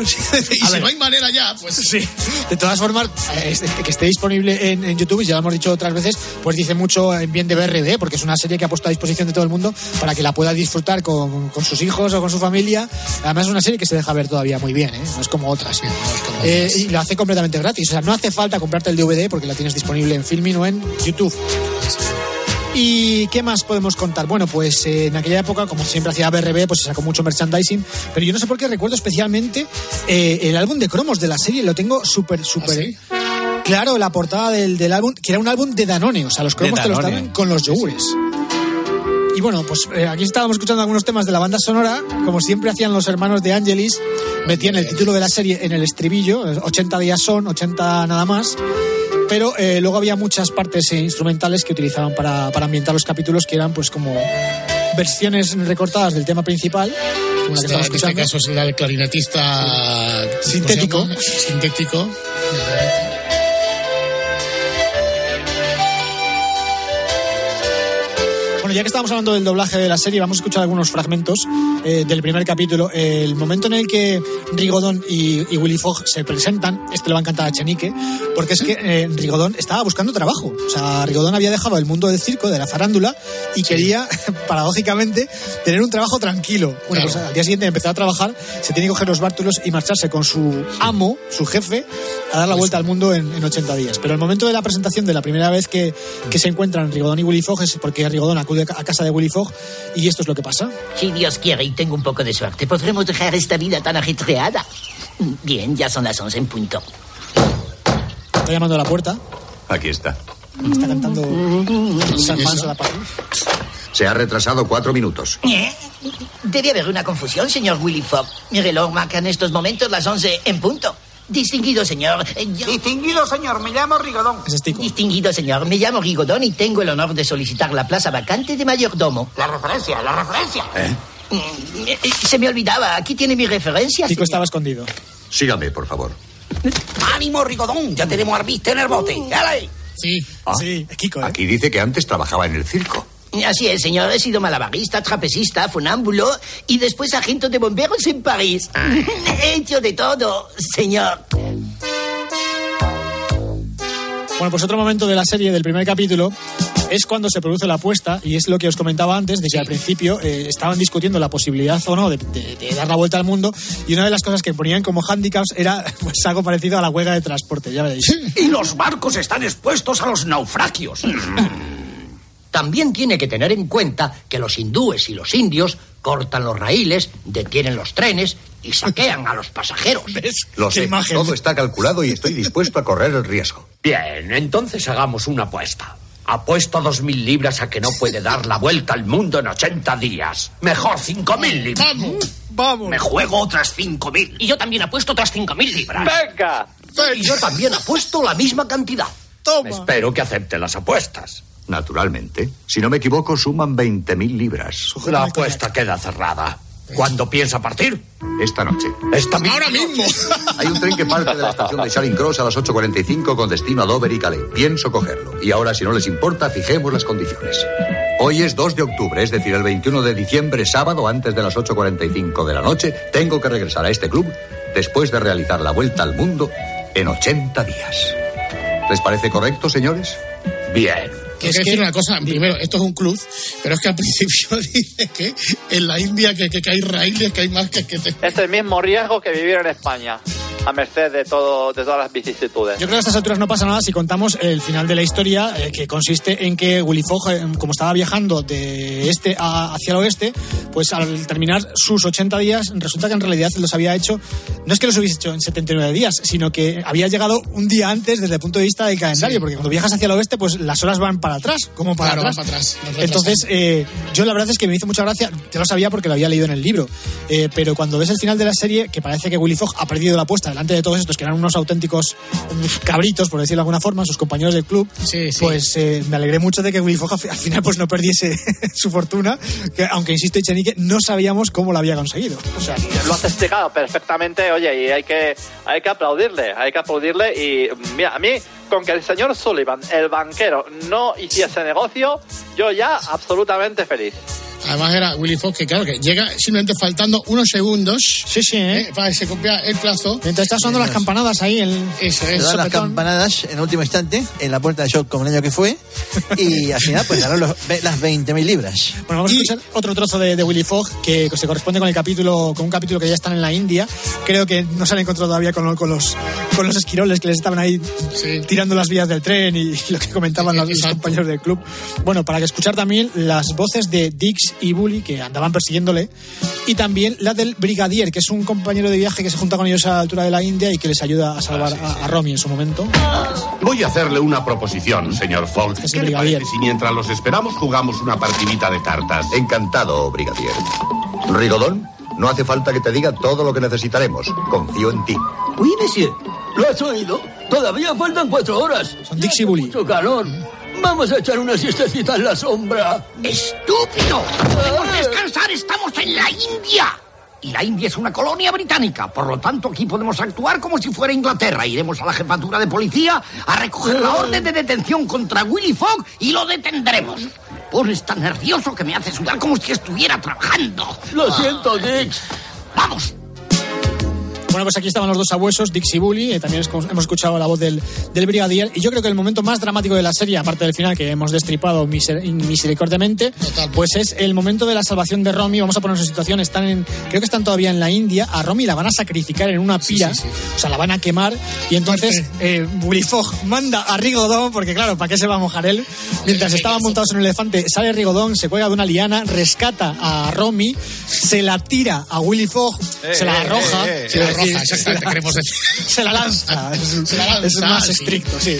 y A si ver. no hay manera ya, pues Sí. De todas formas, eh, este- que esté disponible en, en YouTube, y ya lo hemos dicho otras veces, pues dice mucho en bien de BRD, porque es una serie que ha puesto a disposición de todo el mundo para que la pueda disfrutar con, con sus hijos o con su familia. Además, es una serie que se deja ver todavía muy bien, ¿eh? no es como otras. Eh, y lo hace completamente gratis. O sea, no hace falta comprarte el DVD porque la tienes disponible en Filmin o en YouTube. ¿Y qué más podemos contar? Bueno, pues eh, en aquella época, como siempre hacía BRB, pues se sacó mucho merchandising, pero yo no sé por qué recuerdo especialmente eh, el álbum de cromos de la serie, lo tengo súper, súper... Claro, la portada del, del álbum, que era un álbum de Danone, o sea, los cromos te los daban con los yogures. Y bueno, pues eh, aquí estábamos escuchando algunos temas de la banda sonora, como siempre hacían los hermanos de Angelis, metían el título de la serie en el estribillo, eh, 80 días son, 80 nada más, pero eh, luego había muchas partes eh, instrumentales que utilizaban para, para ambientar los capítulos, que eran pues como versiones recortadas del tema principal, la que en este caso es la del clarinetista Sintético. Sintético. Bueno, ya que estamos hablando del doblaje de la serie, vamos a escuchar algunos fragmentos eh, del primer capítulo. El momento en el que Rigodón y, y Willy Fogg se presentan, este le va a encantar a Chenique, porque es que eh, Rigodón estaba buscando trabajo. O sea, Rigodón había dejado el mundo del circo, de la farándula, y quería, paradójicamente, tener un trabajo tranquilo. Bueno, pues al día siguiente empezó a trabajar, se tiene que coger los bártulos y marcharse con su amo, su jefe, a dar la vuelta al mundo en, en 80 días. Pero el momento de la presentación de la primera vez que, que se encuentran Rigodón y Willy Fogg es porque Rigodón acude a casa de Willy Fogg y esto es lo que pasa. Si Dios quiere y tengo un poco de suerte, podremos dejar esta vida tan ajetreada. Bien, ya son las 11 en punto. Está llamando a la puerta, Aquí está. está cantando San Juan se la pasa. Se ha retrasado cuatro minutos. ¿Eh? Debe haber una confusión, señor Willy Fogg. Mi reloj marca en estos momentos las 11 en punto. Distinguido señor. eh, yo- Distinguido señor, me llamo Rigodón. Distinguido señor, me llamo Rigodón y tengo el honor de solicitar la plaza vacante de mayordomo. La referencia, la referencia. Eh, Se me olvidaba, aquí tiene mi referencia. Tico estaba escondido. Sígame, por favor. Ánimo, Rigodón, ya tenemos arbiste en el bote. ¡Dale! Sí. Ah, Sí, es Kiko, ¿eh? Aquí dice que antes trabajaba en el circo. Así es, señor. He sido malabarista, trapecista, funámbulo y después agente de bomberos en París. He hecho de todo, señor. Bueno, pues otro momento de la serie, del primer capítulo, es cuando se produce la apuesta, y es lo que os comentaba antes, de que al principio eh, estaban discutiendo la posibilidad o no de, de- de dar la vuelta al mundo, y una de las cosas que ponían como handicaps era pues, algo parecido a la huelga de transporte, ya veréis. Y los barcos están expuestos a los naufragios. también tiene que tener en cuenta que los hindúes y los indios cortan los raíles, detienen los trenes y saquean a los pasajeros. Lo sé, todo está calculado y estoy dispuesto a correr el riesgo. Bien, entonces hagamos una apuesta. Apuesto dos mil libras a que no puede dar la vuelta al mundo en 80 días. Mejor cinco mil libras. Vamos, vamos. Me juego otras cinco mil. Y yo también apuesto otras cinco mil libras. ¡Venga! Y yo también apuesto la misma cantidad. Toma. Espero que acepte las apuestas. Naturalmente. Si no me equivoco, suman 20.000 libras. La apuesta queda cerrada. ¿Cuándo piensa partir? Esta noche. Esta Ahora mismo. Hay un tren que parte de la estación de Charing Cross a las 8.45 con destino a Dover y Calais. Pienso cogerlo. Y ahora, si no les importa, fijemos las condiciones. Hoy es 2 de octubre, es decir, el 21 de diciembre, sábado, antes de las 8.45 de la noche, tengo que regresar a este club después de realizar la vuelta al mundo en 80 días. ¿Les parece correcto, señores? Bien. Quiero decir una cosa, primero, esto es un club, pero es que al principio dice que en la India que, que, que hay raíles, que hay más que... que te- Es el mismo riesgo que vivir en España, a merced de, todo, de todas las vicisitudes. Yo creo que a estas alturas no pasa nada si contamos el final de la historia, eh, que consiste en que Willy Fogg, eh, como estaba viajando de este a- hacia el oeste, pues al terminar sus 80 días, resulta que en realidad los había hecho, no es que los hubiese hecho en 79 días, sino que había llegado un día antes desde el punto de vista del calendario, Sí. porque cuando viajas hacia el oeste, pues las horas van para atrás, como para Claro, atrás. para atrás, para Entonces, eh, yo la verdad es que me hizo mucha gracia, ya lo sabía porque lo había leído en el libro, eh, pero cuando ves el final de la serie, que parece que Willy Fogg ha perdido la apuesta delante de todos estos que eran unos auténticos cabritos, por decirlo de alguna forma, sus compañeros del club, Sí, sí. pues eh, me alegré mucho de que Willy Fogg al fi- al final pues no perdiese su fortuna, que aunque insisto, Echenique, no sabíamos cómo lo había conseguido. O sea, Lo has explicado perfectamente, oye, y hay que, hay que aplaudirle, hay que aplaudirle. Y mira, a mí, con que el señor Sullivan, el banquero, no hiciese negocio, yo ya absolutamente feliz. Además era Willy Fox que claro que llega simplemente faltando unos segundos sí, sí, ¿eh? eh, para que se cumpla el plazo. Mientras está sonando las campanadas ahí, el, Eso es. dan las campanadas en último instante en la puerta de shock como el año que fue y al final pues ganó los- las 20.000 libras. Bueno, vamos a escuchar otro trozo de, de Willy Fogg que se corresponde con el capítulo, con un capítulo que ya están en la India. Creo que no se han encontrado todavía con, con los con los esquiroles que les estaban ahí Sí. tirando las vías del tren y lo que comentaban los, los Exacto. compañeros del club. Bueno, para que escuchar también las voces de Dix y Bully que andaban persiguiéndole y también la del brigadier, que es un compañero de viaje que se junta con ellos a la altura de la India y que les ayuda a salvar a, a Romy en su momento. Voy a hacerle una proposición, señor Fogg. Es ¿Qué le brigadier. parece si mientras los esperamos jugamos una partidita de cartas? Encantado, brigadier. Rigodón, no hace falta que te diga todo lo que necesitaremos. Confío en ti. Oui, monsieur. ¿Lo has oído? Todavía faltan cuatro horas. Son Dix y Bully. Mucho calor. Vamos a echar una siestecita en la sombra. ¡Estúpido! ¡Podemos descansar! ¡Estamos en la India! Y la India es una colonia británica. Por lo tanto, aquí podemos actuar como si fuera Inglaterra. Iremos a la jefatura de policía a recoger la orden de detención contra Willy Fogg y lo detendremos. Pones tan nervioso que me hace sudar como si estuviera trabajando. Lo siento, Dix. ¡Vamos! Bueno, pues aquí estaban los dos abuesos, Dix y Bully. eh, también es- hemos escuchado la voz del, del brigadier. Y yo creo que el momento más dramático de la serie, aparte del final que hemos destripado miser- misericordiamente, pues es el momento de la salvación de Romy. Vamos a ponernos en situación. Están en, creo que están todavía en la India. A Romy la van a sacrificar en una pira. O sea, la van a quemar. Y entonces eh, Willy Fogg manda a Rigodón, porque claro, ¿para qué se va a mojar él? Mientras estaban montados en un elefante, sale Rigodón, se cuelga de una liana, rescata a Romy, se la tira a Willy Fogg, se la eh, arroja. eh, eh, se la decir, arroja, exactamente, queremos decir. se la lanza. Es, Se la lanza, es más sí. estricto, sí.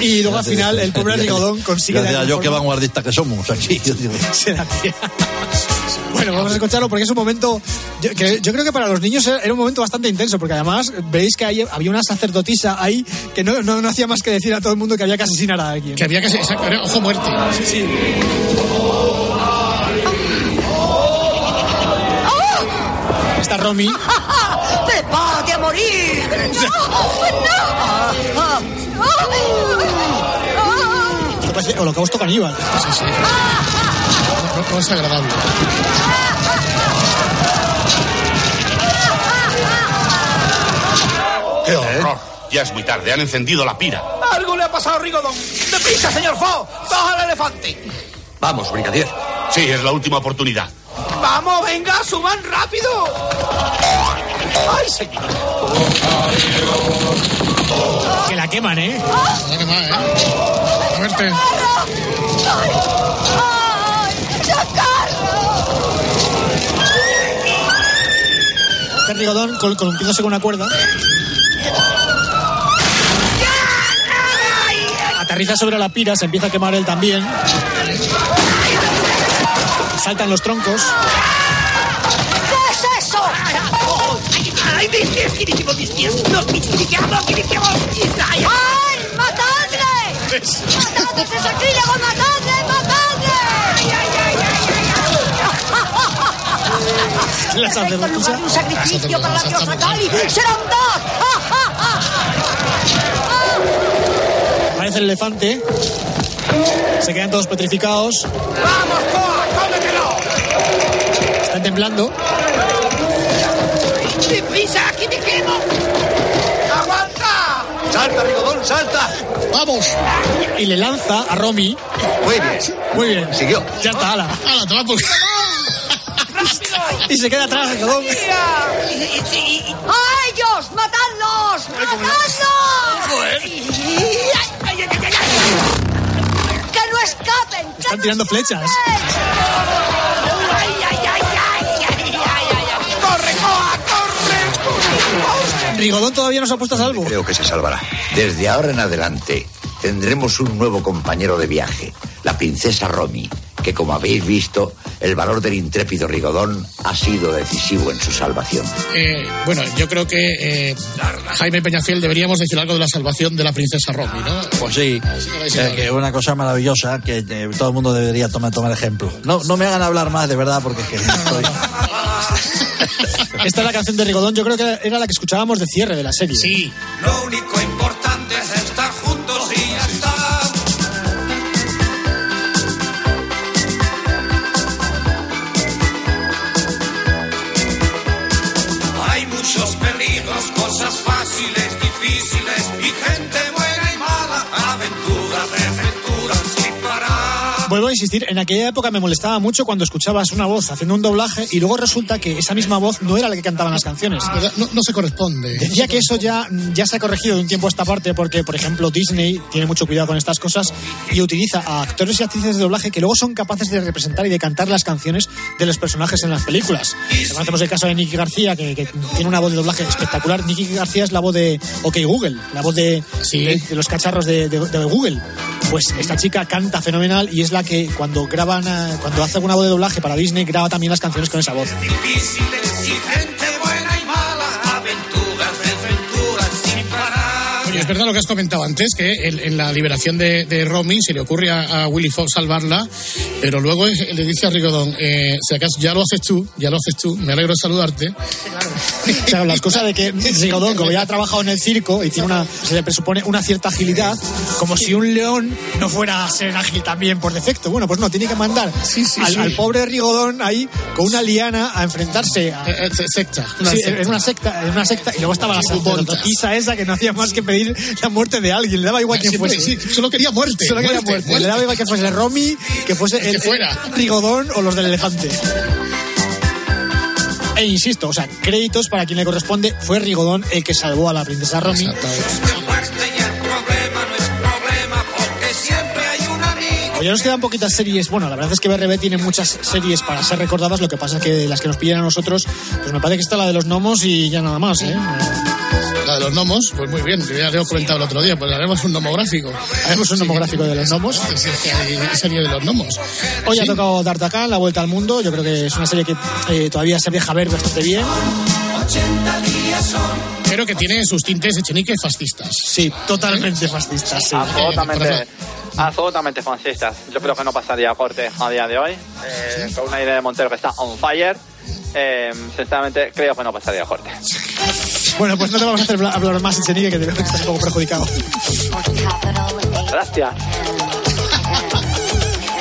Y luego al final el pobre Rigodón consigue. de Gracias a alguna yo, qué vanguardistas que somos aquí. se la tira. Bueno, vamos a escucharlo porque es un momento. Yo, que- yo creo que para los niños era un momento bastante intenso, porque además veréis que hay- había una sacerdotisa ahí que no, no, no hacía más que decir a todo el mundo que había que asesinar a alguien. Que había que era ojo muerte. Sí, sí. Está Romy. ¡Prepárate a morir! Esto parece holocausto caníbal. Sí, sí. No, no es agradable. ¡Qué horror! Ya es muy tarde, han encendido la pira. ¡Algo le ha pasado a Rigodón! ¡Deprisa, señor Fogg! ¡Baja al elefante! Vamos, brigadier. Sí, es la última oportunidad. ¡Vamos, venga, suban rápido! ¡Ay, señor! Que la queman, ¿eh? La queman, ¿eh? A verte. ¡Ay! Este rigodón col- columpiándose con una cuerda. Aterriza sobre la pira, se empieza a quemar él también. Saltan los troncos. ¿Qué? ¡Ay, mis pies, quiriquimos, mis pies! ¡Nos quiriqueamos, quiriqueamos! ¡Ay, ¡Ay! ¡Matadle! ¡Matadle ese sacrílego! ¡Matadle! ¡Matadle! ¡Ay, ay, ay, ¿Qué les hace, En lugar Marquesa? de un sacrificio para la diosa Kali, serán dos. ¡Ja, ja, ja! Aparece el elefante. Se quedan todos petrificados. ¡Vamos, Coa! ¡Cómetelo! Están temblando. ¡Deprisa, aquí me quemo! ¡Aguanta! ¡Salta, Rigodón, salta! ¡Vamos! Y le lanza a Romy. Muy bien. Muy bien. Siguió. Ya está, ala. ¡Hala, toma por... Y se queda atrás, rigodón. ¡A ellos! ¡Matadlos! ¡Matadlos! ¡Que no escapen! ¡Que Están tirando flechas. Rigodón todavía no se ha puesto a salvo. Creo que se salvará. Desde ahora en adelante tendremos un nuevo compañero de viaje, la princesa Romy, que como habéis visto, el valor del intrépido Rigodón ha sido decisivo en su salvación. Eh, bueno, yo creo que eh, Jaime Peñafiel deberíamos decir algo de la salvación de la princesa Romy, ¿no? Pues sí, eh, que es una cosa maravillosa que eh, todo el mundo debería tomar, tomar ejemplo. No, no me hagan hablar más, de verdad, porque es que estoy... Esta es la canción de Rigodón. Yo creo que era la que escuchábamos de cierre de la serie. Sí. Lo único Vuelvo a insistir, en aquella época me molestaba mucho cuando escuchabas una voz haciendo un doblaje y luego resulta que esa misma voz no era la que cantaban las canciones. No, no se corresponde. Decía que eso ya, ya se ha corregido de un tiempo a esta parte porque, por ejemplo, Disney tiene mucho cuidado con estas cosas y utiliza a actores y actrices de doblaje que luego son capaces de representar y de cantar las canciones de los personajes en las películas. Conocemos el caso de Nicky García, que, que tiene una voz de doblaje espectacular. Nicky García es la voz de OK Google, la voz de, de- de los cacharros de- de Google. Pues esta chica canta fenomenal y es la que cuando graban, a- cuando hace alguna voz de doblaje para Disney, graba también las canciones con esa voz. Verdad lo que has comentado antes, que en, en la liberación de, de Romy se le ocurre a, a Willy Fox salvarla, pero luego le dice a Rigodón, eh, si acaso ya lo haces tú, ya lo haces tú, me alegro de saludarte. O sea, las cosas de que Rigodón, como ya ha trabajado en el circo y tiene una, se le presupone una cierta agilidad, como si un león no fuera a ser ágil también por defecto. Bueno, pues no, tiene que mandar sí, al, sí. al pobre Rigodón ahí con una liana a enfrentarse a. Eh, eh, secta, una Sí, secta. en una secta, en una secta, y luego estaba la Sí, sacerdotisa esa que no hacía más que pedir la muerte de alguien, le daba igual quién Siempre, fuese. sí, solo quería muerte. Solo quería muerte. Le daba igual que fuese Romy, que fuese El que el, fuera. el Rigodón o los del elefante. E insisto, o sea, créditos para quien le corresponde, fue Rigodón el que salvó a la princesa Romy. Muerte. Pues ya nos quedan poquitas series. Bueno, la verdad es que BRB tiene muchas series para ser recordadas. Lo que pasa es que las que nos pillan a nosotros, pues me parece que está la de los gnomos y ya nada más, ¿eh? La de los gnomos, pues muy bien, que ya le he comentado el otro día, pues haremos un nomográfico. Haremos un nomográfico de los gnomos. Serie de los gnomos. Hoy Sí. ha tocado D'Artagnan, La Vuelta al Mundo. Yo creo que es una serie que eh, todavía se deja ver bastante bien. 80 días son. Pero que tiene sus tintes echenique fascistas. Sí, totalmente fascistas. Sí. Absolutamente, absolutamente fascistas. Yo creo que no pasaría a corte a día de hoy. Eh, con una idea de Montero que está on fire. Eh, sinceramente, creo que no pasaría a corte. Bueno, pues no te vamos a hacer bla- hablar más, Echenique, que te veo que estás un poco perjudicado. Gracias.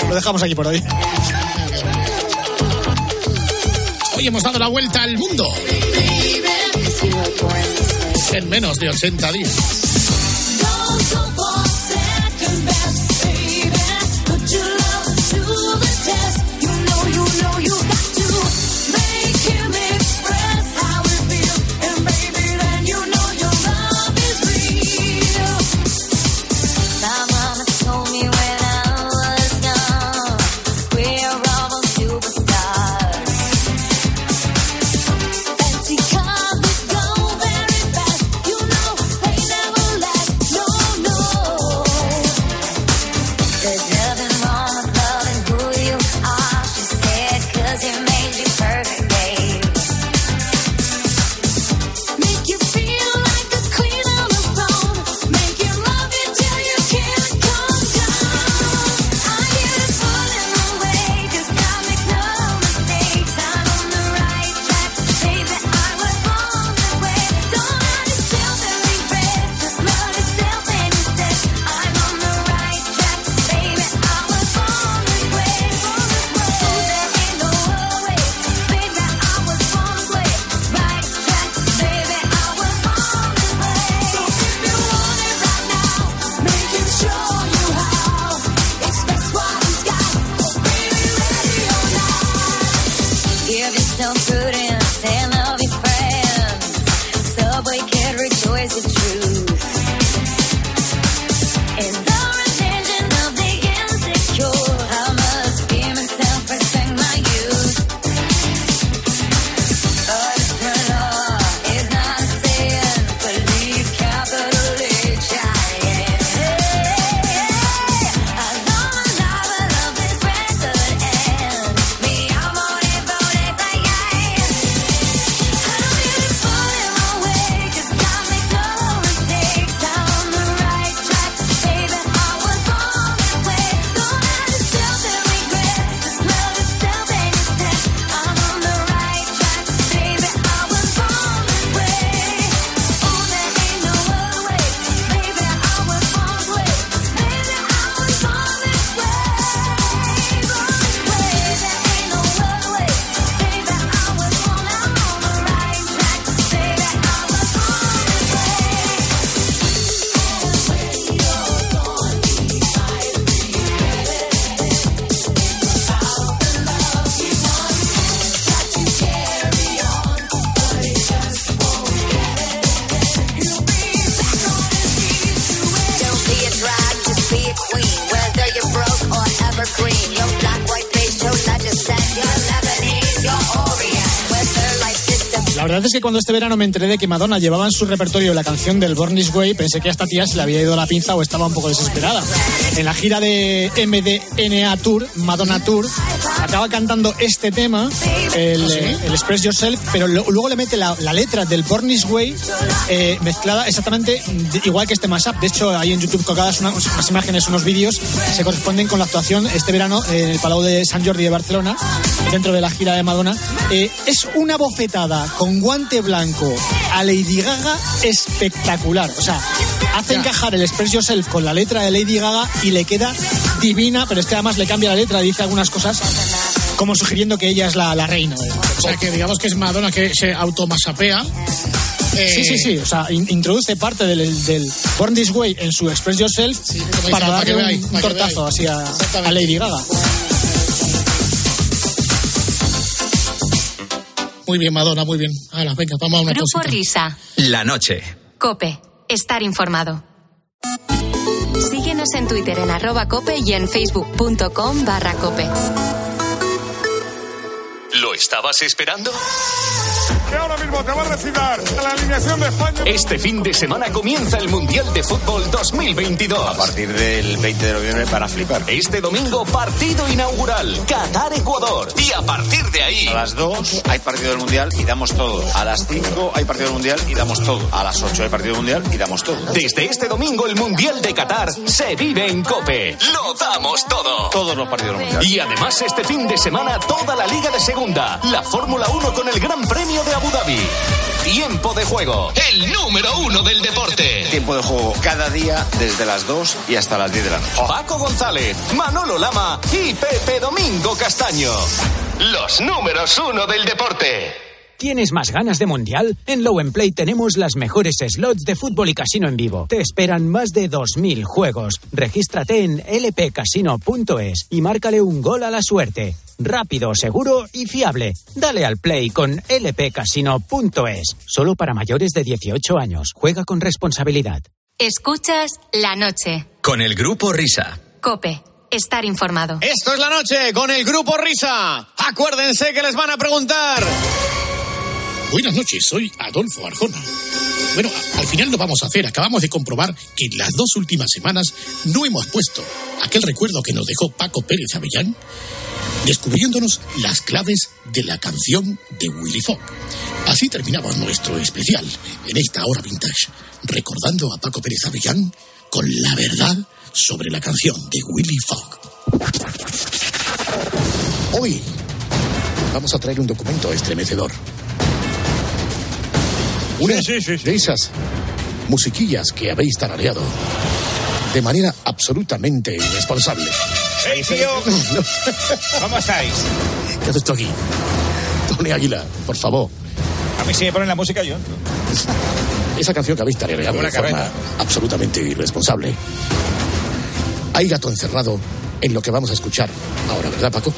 Lo dejamos aquí por hoy. Hoy hemos dado la vuelta al mundo. En menos de 80 días. Es que cuando este verano me enteré de que Madonna llevaba en su repertorio la canción del Born This Way, pensé que a esta tía se le había ido la pinza o estaba un poco desesperada. En la gira de MDNA Tour, Madonna Tour, acaba cantando este tema, el, eh, el Express Yourself, pero luego le mete la, la letra del Born This Way eh, mezclada exactamente igual que este mashup. De hecho, hay en YouTube colgadas unas, unas imágenes, unos vídeos, se corresponden con la actuación este verano en el Palau de San Jordi de Barcelona, dentro de la gira de Madonna. Eh, es una bofetada con blanco a Lady Gaga espectacular. O sea, hace encajar el Express Yourself con la letra de Lady Gaga y le queda divina, pero es que además le cambia la letra, dice algunas cosas como sugiriendo que ella es la, la reina. O sea, que digamos que es Madonna que se automasapea. Eh, Sí, sí, sí. O sea, in- introduce parte del, del Born This Way en su Express Yourself para para que darle veáis, un para tortazo así a, a Lady Gaga. Muy bien, Madonna, muy bien. Ahora, venga, vamos a una Grupo pausita. Risa. La noche. Cope. Estar informado. Síguenos en Twitter en arroba cope y en facebook.com barra cope. ¿Lo estabas esperando? Que ahora mismo te va a recitar la alineación de España. Este fin de semana comienza el Mundial de Fútbol 2022. A partir del 20 de noviembre para flipar. Este domingo, partido inaugural. Qatar-Ecuador. Y a partir de ahí. A las 2 hay partido del Mundial y damos todo. A las 5 hay partido del Mundial y damos todo. A las 8 hay partido del Mundial y damos todo. Desde este domingo, el Mundial de Qatar se vive en Cope. Lo damos todo. Todos los partidos del Mundial. Y además, este fin de semana, toda la Liga de Segunda. La Fórmula 1 con el Gran Premio de Abu Dhabi. Tiempo de juego. El número uno del deporte. Tiempo de juego cada día desde las 2 y hasta las 10 de la noche. Paco González, Manolo Lama y Pepe Domingo Castaño. Los números uno del deporte. ¿Tienes más ganas de mundial? En Low Play tenemos las mejores slots de fútbol y casino en vivo. Te esperan más de 2.000 juegos. Regístrate en lpcasino.es y márcale un gol a la suerte. Rápido, seguro y fiable. Dale al play con lpcasino.es. Solo para mayores de 18 años. Juega con responsabilidad. Escuchas la noche. Con el grupo Risa. Cope. Estar informado. Esto es la noche con el Grupo Risa. Acuérdense que les van a preguntar. Buenas noches, soy Adolfo Arjona. Bueno, al final lo vamos a hacer. Acabamos de comprobar que en las dos últimas semanas no hemos puesto aquel recuerdo que nos dejó Paco Pérez Avellán, descubriéndonos las claves de la canción de Willy Fogg. Así terminamos nuestro especial en esta hora vintage, recordando a Paco Pérez Avellán con la verdad sobre la canción de Willy Fogg. Hoy vamos a traer un documento estremecedor. Una de esas musiquillas que habéis tarareado de manera absolutamente irresponsable. ¡Hey, tío! ¿Cómo estáis? ¿Qué haces esto aquí? Tony Águila, por favor. A mí sí me ponen la música yo. Esa canción que habéis tarareado de forma absolutamente irresponsable. Hay gato encerrado en lo que vamos a escuchar ahora, ¿verdad, Paco?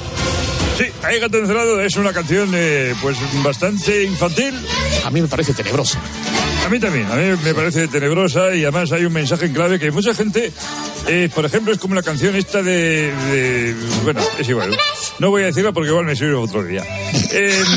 Sí, gato encerrado es una canción eh, pues bastante infantil. A mí me parece tenebrosa. A mí también, a mí me parece tenebrosa y además hay un mensaje en clave que mucha gente, eh, por ejemplo, es como la canción esta de, de- Bueno, es igual. No voy a decirla porque igual me sirve otro día. Eh,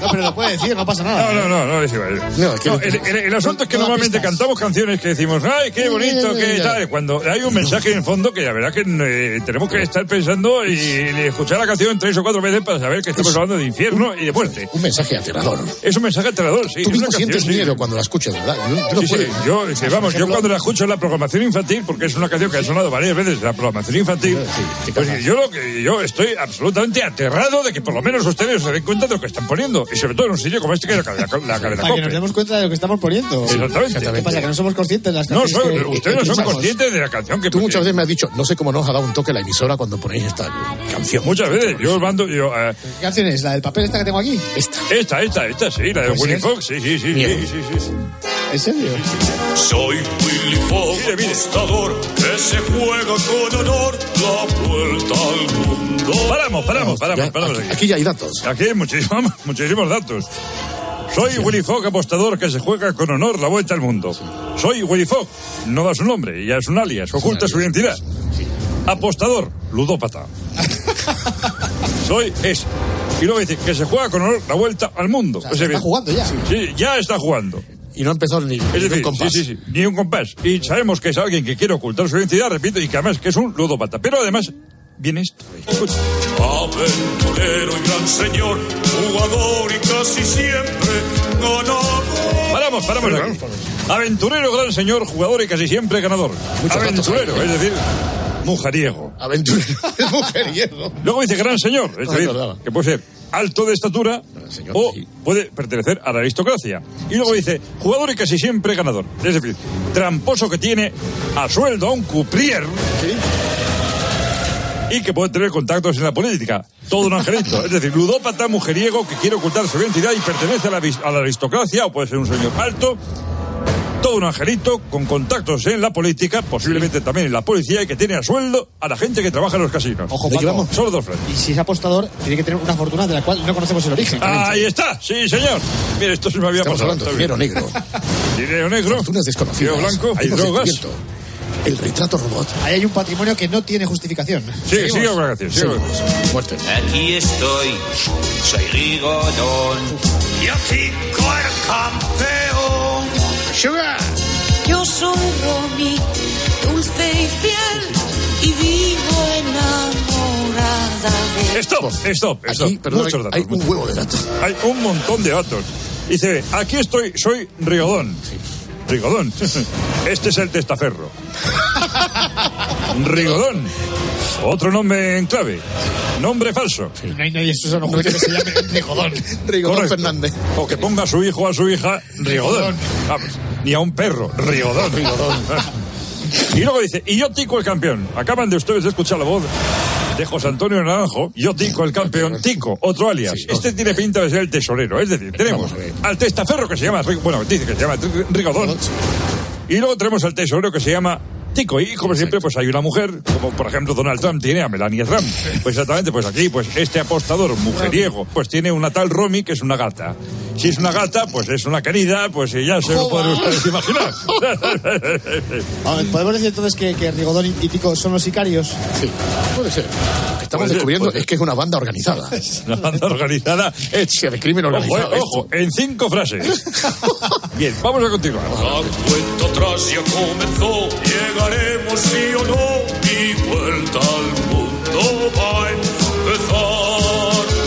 No, pero lo puede decir, no pasa nada. no, no, no, no, es igual. No, es que- No, el, el- el asunto es que normalmente pistas. cantamos canciones que decimos, ¡ay, qué bonito, qué tal! Cuando hay un mensaje en fondo que la verdad que eh, tenemos que estar pensando y, y escuchar la canción tres o cuatro veces para saber que estamos hablando de infierno y de muerte. Un mensaje aterrador. Es un mensaje aterrador, sí. Tú mismo sientes canción, sí. miedo cuando la escuchas, ¿verdad? No- no lo Sí, sí, yo, sí, vamos, yo cuando la escucho en la programación infantil, porque es una canción que ha sonado varias veces en la programación infantil, pues yo lo que yo estoy absolutamente aterrado de que por lo menos ustedes se den cuenta de lo que están poniendo, y sobre todo en un sitio como este que es la, cadena- la cadena Para que nos demos cuenta de lo que estamos poniendo. Exactamente. ¿Qué pasa? Que no somos conscientes de las No, son- que- ustedes no son conscientes de la canción que Tú muchas veces me has dicho, no sé cómo nos ha dado un toque la emisora cuando ponéis esta canción. Muchas veces, yo os mando, yo, eh, ¿Qué canción es? ¿La del papel esta que tengo aquí? Esta. esta, esta, esta, sí, la de Pues Willy Fox, sí, sí, sí, sí, Miedo. sí, sí, sí. ¿En serio? Soy Willy Fogg, apostador, que se juega con honor la vuelta al mundo. Paramos, paramos, paramos, paramos. Aquí ya hay datos. Aquí hay muchísimos, muchísimos datos. Soy Willy Fogg, apostador que se juega con honor la vuelta al mundo. Soy Willy Fogg, no da su nombre, ya es un alias, oculta su identidad. Apostador, ludópata. Soy es. Y luego dice que se juega con honor la vuelta al mundo. sea, se está jugando ya. Sí, ya está jugando. Y no empezó ni, Es ni decir, un compás. sí, sí, sí, ni un compás. Y sabemos que es alguien que quiere ocultar su identidad, repito, y que además que es un ludópata. Pero además, viene esto. Escucha. Aventurero y gran señor, jugador y casi siempre ganador. Paramos, paramos aquí. Aventurero, gran señor, jugador y casi siempre ganador. Datos Aventurero, ¿eh? es decir, mujeriego. Aventurero, mujeriego. Luego dice gran señor, es decir, que puede ser alto de estatura o puede pertenecer a la aristocracia. Y luego dice jugador y casi siempre ganador. Es decir, tramposo que tiene a sueldo a un cuprier. Y que puede tener contactos en la política. Todo un angelito. Es decir, ludópata, mujeriego, que quiere ocultar su identidad y pertenece a la, a la aristocracia, o puede ser un señor alto. Todo un angelito con contactos en la política, posiblemente también en la policía, y que tiene a sueldo a la gente que trabaja en los casinos. Ojo, ¿De qué Paco. vamos? Solo dos frases. Y si es apostador, tiene que tener una fortuna de la cual no conocemos el origen. Ahí está, sí, señor. Mire, esto se me había Estamos pasado. hablando dinero negro. Dinero negro. Fortunas desconocidas. Dinero blanco. Hay drogas. El retrato robot. Ahí hay un patrimonio que no tiene justificación. Sigue, sigue con la canción. sigue Seguimos. canción. Muerte. Aquí estoy, soy Rigodón. Yo chico el campeón. Sugar. Yo soy Romy, dulce y fiel, y vivo enamorada de Stop, stop, stop. Aquí, perdón, Muchos datos. hay un huevo de datos. Hay un montón de datos. Dice, aquí estoy, soy Rigodón. Rigodón. Este es el testaferro. Rigodón. Otro nombre en clave. Nombre falso. No hay nadie en su sano juicio que se llame Rigodón. Rigodón Correcto. Fernández. O que ponga a su hijo o a su hija Rigodón. Vamos, ni a un perro, Rigodón. Rigodón. Y luego dice, y yo Tico el campeón. Acaban de ustedes de escuchar la voz de José Antonio Naranjo. Yo Tico el campeón. Tico, otro alias. Sí, este tiene pinta de ser el tesorero. Es decir, tenemos al testaferro que se llama, bueno, dice que se llama Rigodón. Y luego tenemos al tesorero que se llama Y como siempre, pues hay una mujer, como por ejemplo Donald Trump tiene a Melania Trump. Pues exactamente, pues aquí, pues este apostador mujeriego, pues tiene una tal Romy que es una gata. Si es una gata, pues es una querida, pues ya se lo pueden ustedes imaginar. A ver, ¿Podemos decir entonces que, que Rigodón y Tico son los sicarios? Sí, puede ser. Lo que estamos Puede descubriendo ser. es que es una banda organizada. Una banda organizada hecha. de crimen Ojo, eh, organizado. esto. ojo, en cinco frases. Bien, vamos a continuar. La cuenta atrás ya comenzó, llegaremos sí o no, mi vuelta al mundo va a empezar.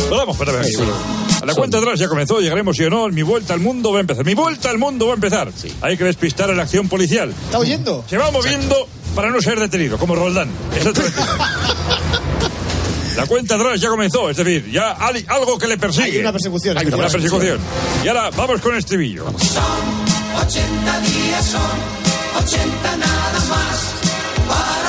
Vamos, espera, espera, espera. A la cuenta atrás ya comenzó, llegaremos y o no, mi vuelta al mundo va a empezar. Mi vuelta al mundo va a empezar. Hay que despistar a la acción policial. ¿Está oyendo? Se va moviendo para no ser detenido, como Roldán. Exactamente. La cuenta atrás ya comenzó, es decir, ya hay algo que le persigue. Hay una persecución. Hay una persecución. Y ahora vamos con el estribillo. Son 80 días, son 80 nada más, Bye.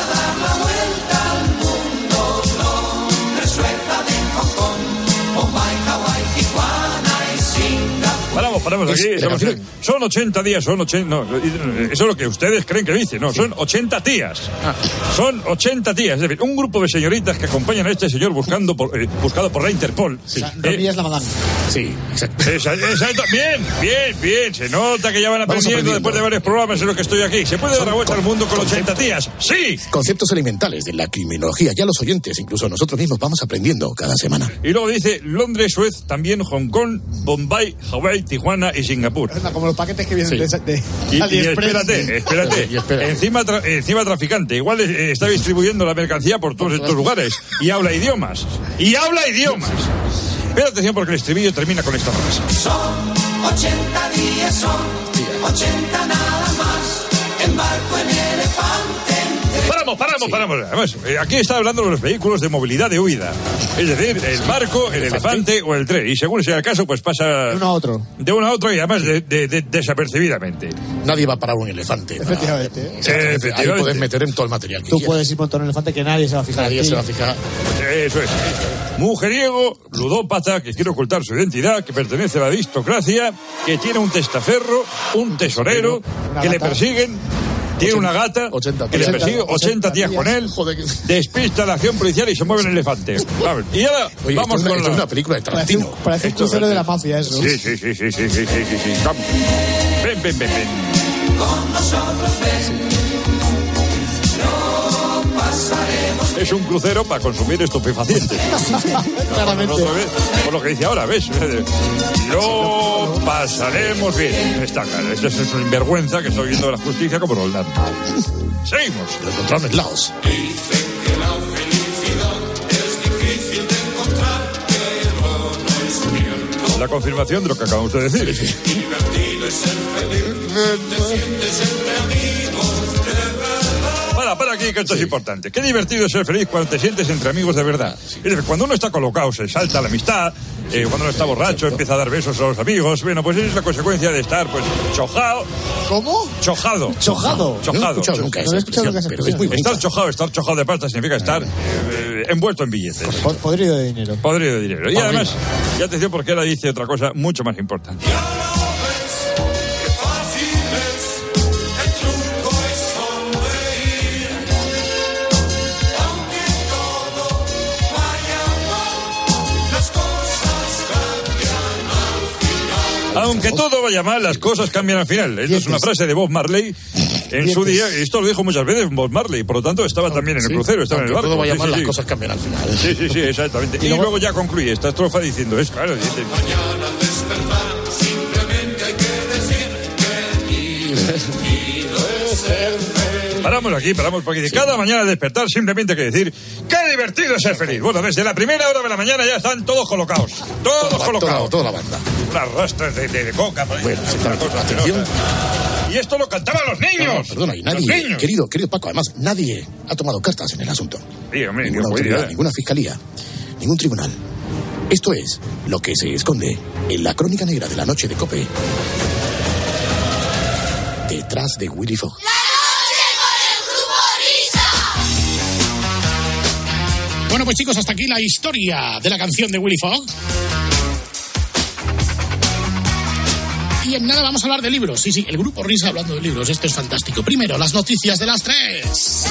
Paramos, paramos aquí. Son, canción. son 80 días, son 80. No, eso es lo que ustedes creen que dice. No, son 80 tías. Ah. Son 80 tías. Es decir, un grupo de señoritas que acompañan a este señor buscando por, eh, buscado por la Interpol. O sea, Eh, es la madame. Sí, exacto. Bien, bien, bien. Se nota que ya van aprendiendo. después de varios programas en los que estoy aquí. ¿Se puede dar la vuelta al mundo con 80 tías? ¡Sí! Conceptos elementales de la criminología. Ya los oyentes, incluso nosotros mismos, vamos aprendiendo cada semana. Y luego dice Londres, Suez, también Hong Kong, Bombay, Hawái, Tijuana y Singapur. Como los paquetes que vienen Sí. de, de Y, espérate, espérate. Y. Encima, tra- encima traficante. Igual eh, está distribuyendo la mercancía por todos estos lugares. Y habla idiomas. Y habla idiomas. Pero atención porque el estribillo termina con esta frase. Son 80 días, son 80 nada más, embarco en elefante. Paramos, paramos, paramos. Además, eh, aquí está hablando de los vehículos de movilidad de huida. Es decir, el barco, el elefante o el tren. Y según sea el caso, pues pasa De uno a otro. de uno a otro y además de- de- de- desapercibidamente. Nadie va a parar un elefante. para- Efectivamente. ¿eh? Exactamente. Ahí Efectivamente. puedes meter en todo el material que Tú quieras. puedes ir montando un elefante que nadie se va a fijar. Nadie se va a fijar. Eso es. Mujeriego, ludópata, que quiere ocultar su identidad, que pertenece a la aristocracia, que tiene un testaferro, un tesorero, que le persiguen, tiene una gata, 80 que le persigue 80 tías con él, Joder, despista la acción policial y se mueve en elefante. Vamos, Y ahora Oye, vamos esto, es una, con esto es la... una película de Parece, Tarantino. parece un crucero de la mafia eso. Sí, sí, sí, sí, sí, sí, sí, sí, sí. Vamos. Ven, ven, ven, ven. Con nosotros ven, Es un crucero para consumir estupefacientes. Claramente. Por lo que dice ahora, ¿ves? Lo pasaremos bien. Está claro. Esto es una vergüenza que estoy viendo de la justicia como Roldán. Seguimos. Lo encontraron en Laos. Dicen que la felicidad es difícil de encontrar, pero no es cierto. La confirmación de lo que acabamos de decir. Para, para aquí, que esto es importante. Qué divertido es ser feliz cuando te sientes entre amigos de verdad. Es decir, cuando uno está colocado, se salta la amistad, eh, cuando uno está borracho, empieza a dar besos a los amigos. Bueno, pues es la consecuencia de estar, pues, chojado. ¿Cómo? Chojado. Chojado. Chojado. No nunca esa expresión, esa pero es muy. Estar chojado, estar chojado de pasta significa estar eh, envuelto en billetes. Po- Podrido de dinero. Podrido de dinero. Y además, y atención porque ella dice otra cosa mucho más importante. Aunque todo vaya mal, las cosas cambian al final. Esto es una frase de Bob Marley en su día. Esto lo dijo muchas veces Bob Marley. Por lo tanto, estaba también en el crucero, estaba en el barco. todo vaya mal, las cosas cambian al final. Sí, sí, sí, exactamente. Y, luego... ya concluye esta estrofa diciendo, es claro, dice, paramos aquí, paramos porque dice, cada mañana al despertar simplemente hay que decir, qué divertido es ser feliz. Bueno, desde la primera hora de la mañana ya están todos colocados. Todos Toda, colocados. toda, toda la banda. Unas rastras de, de- de coca. Bueno, Atención. Y esto lo cantaban los niños. No, perdona, y nadie, querido, querido Paco, además, nadie ha tomado cartas en el asunto. Sí, hombre, Ninguna autoridad, ninguna fiscalía, ningún tribunal. Esto es lo que se esconde en la crónica negra de la noche de Cope. Detrás de Willy Fogg. Bueno, pues chicos, hasta aquí la historia de la canción de Willy Fogg. Y en nada vamos a hablar de libros. Sí, sí, el grupo Risa hablando de libros. Esto es fantástico. Primero, las noticias de las tres.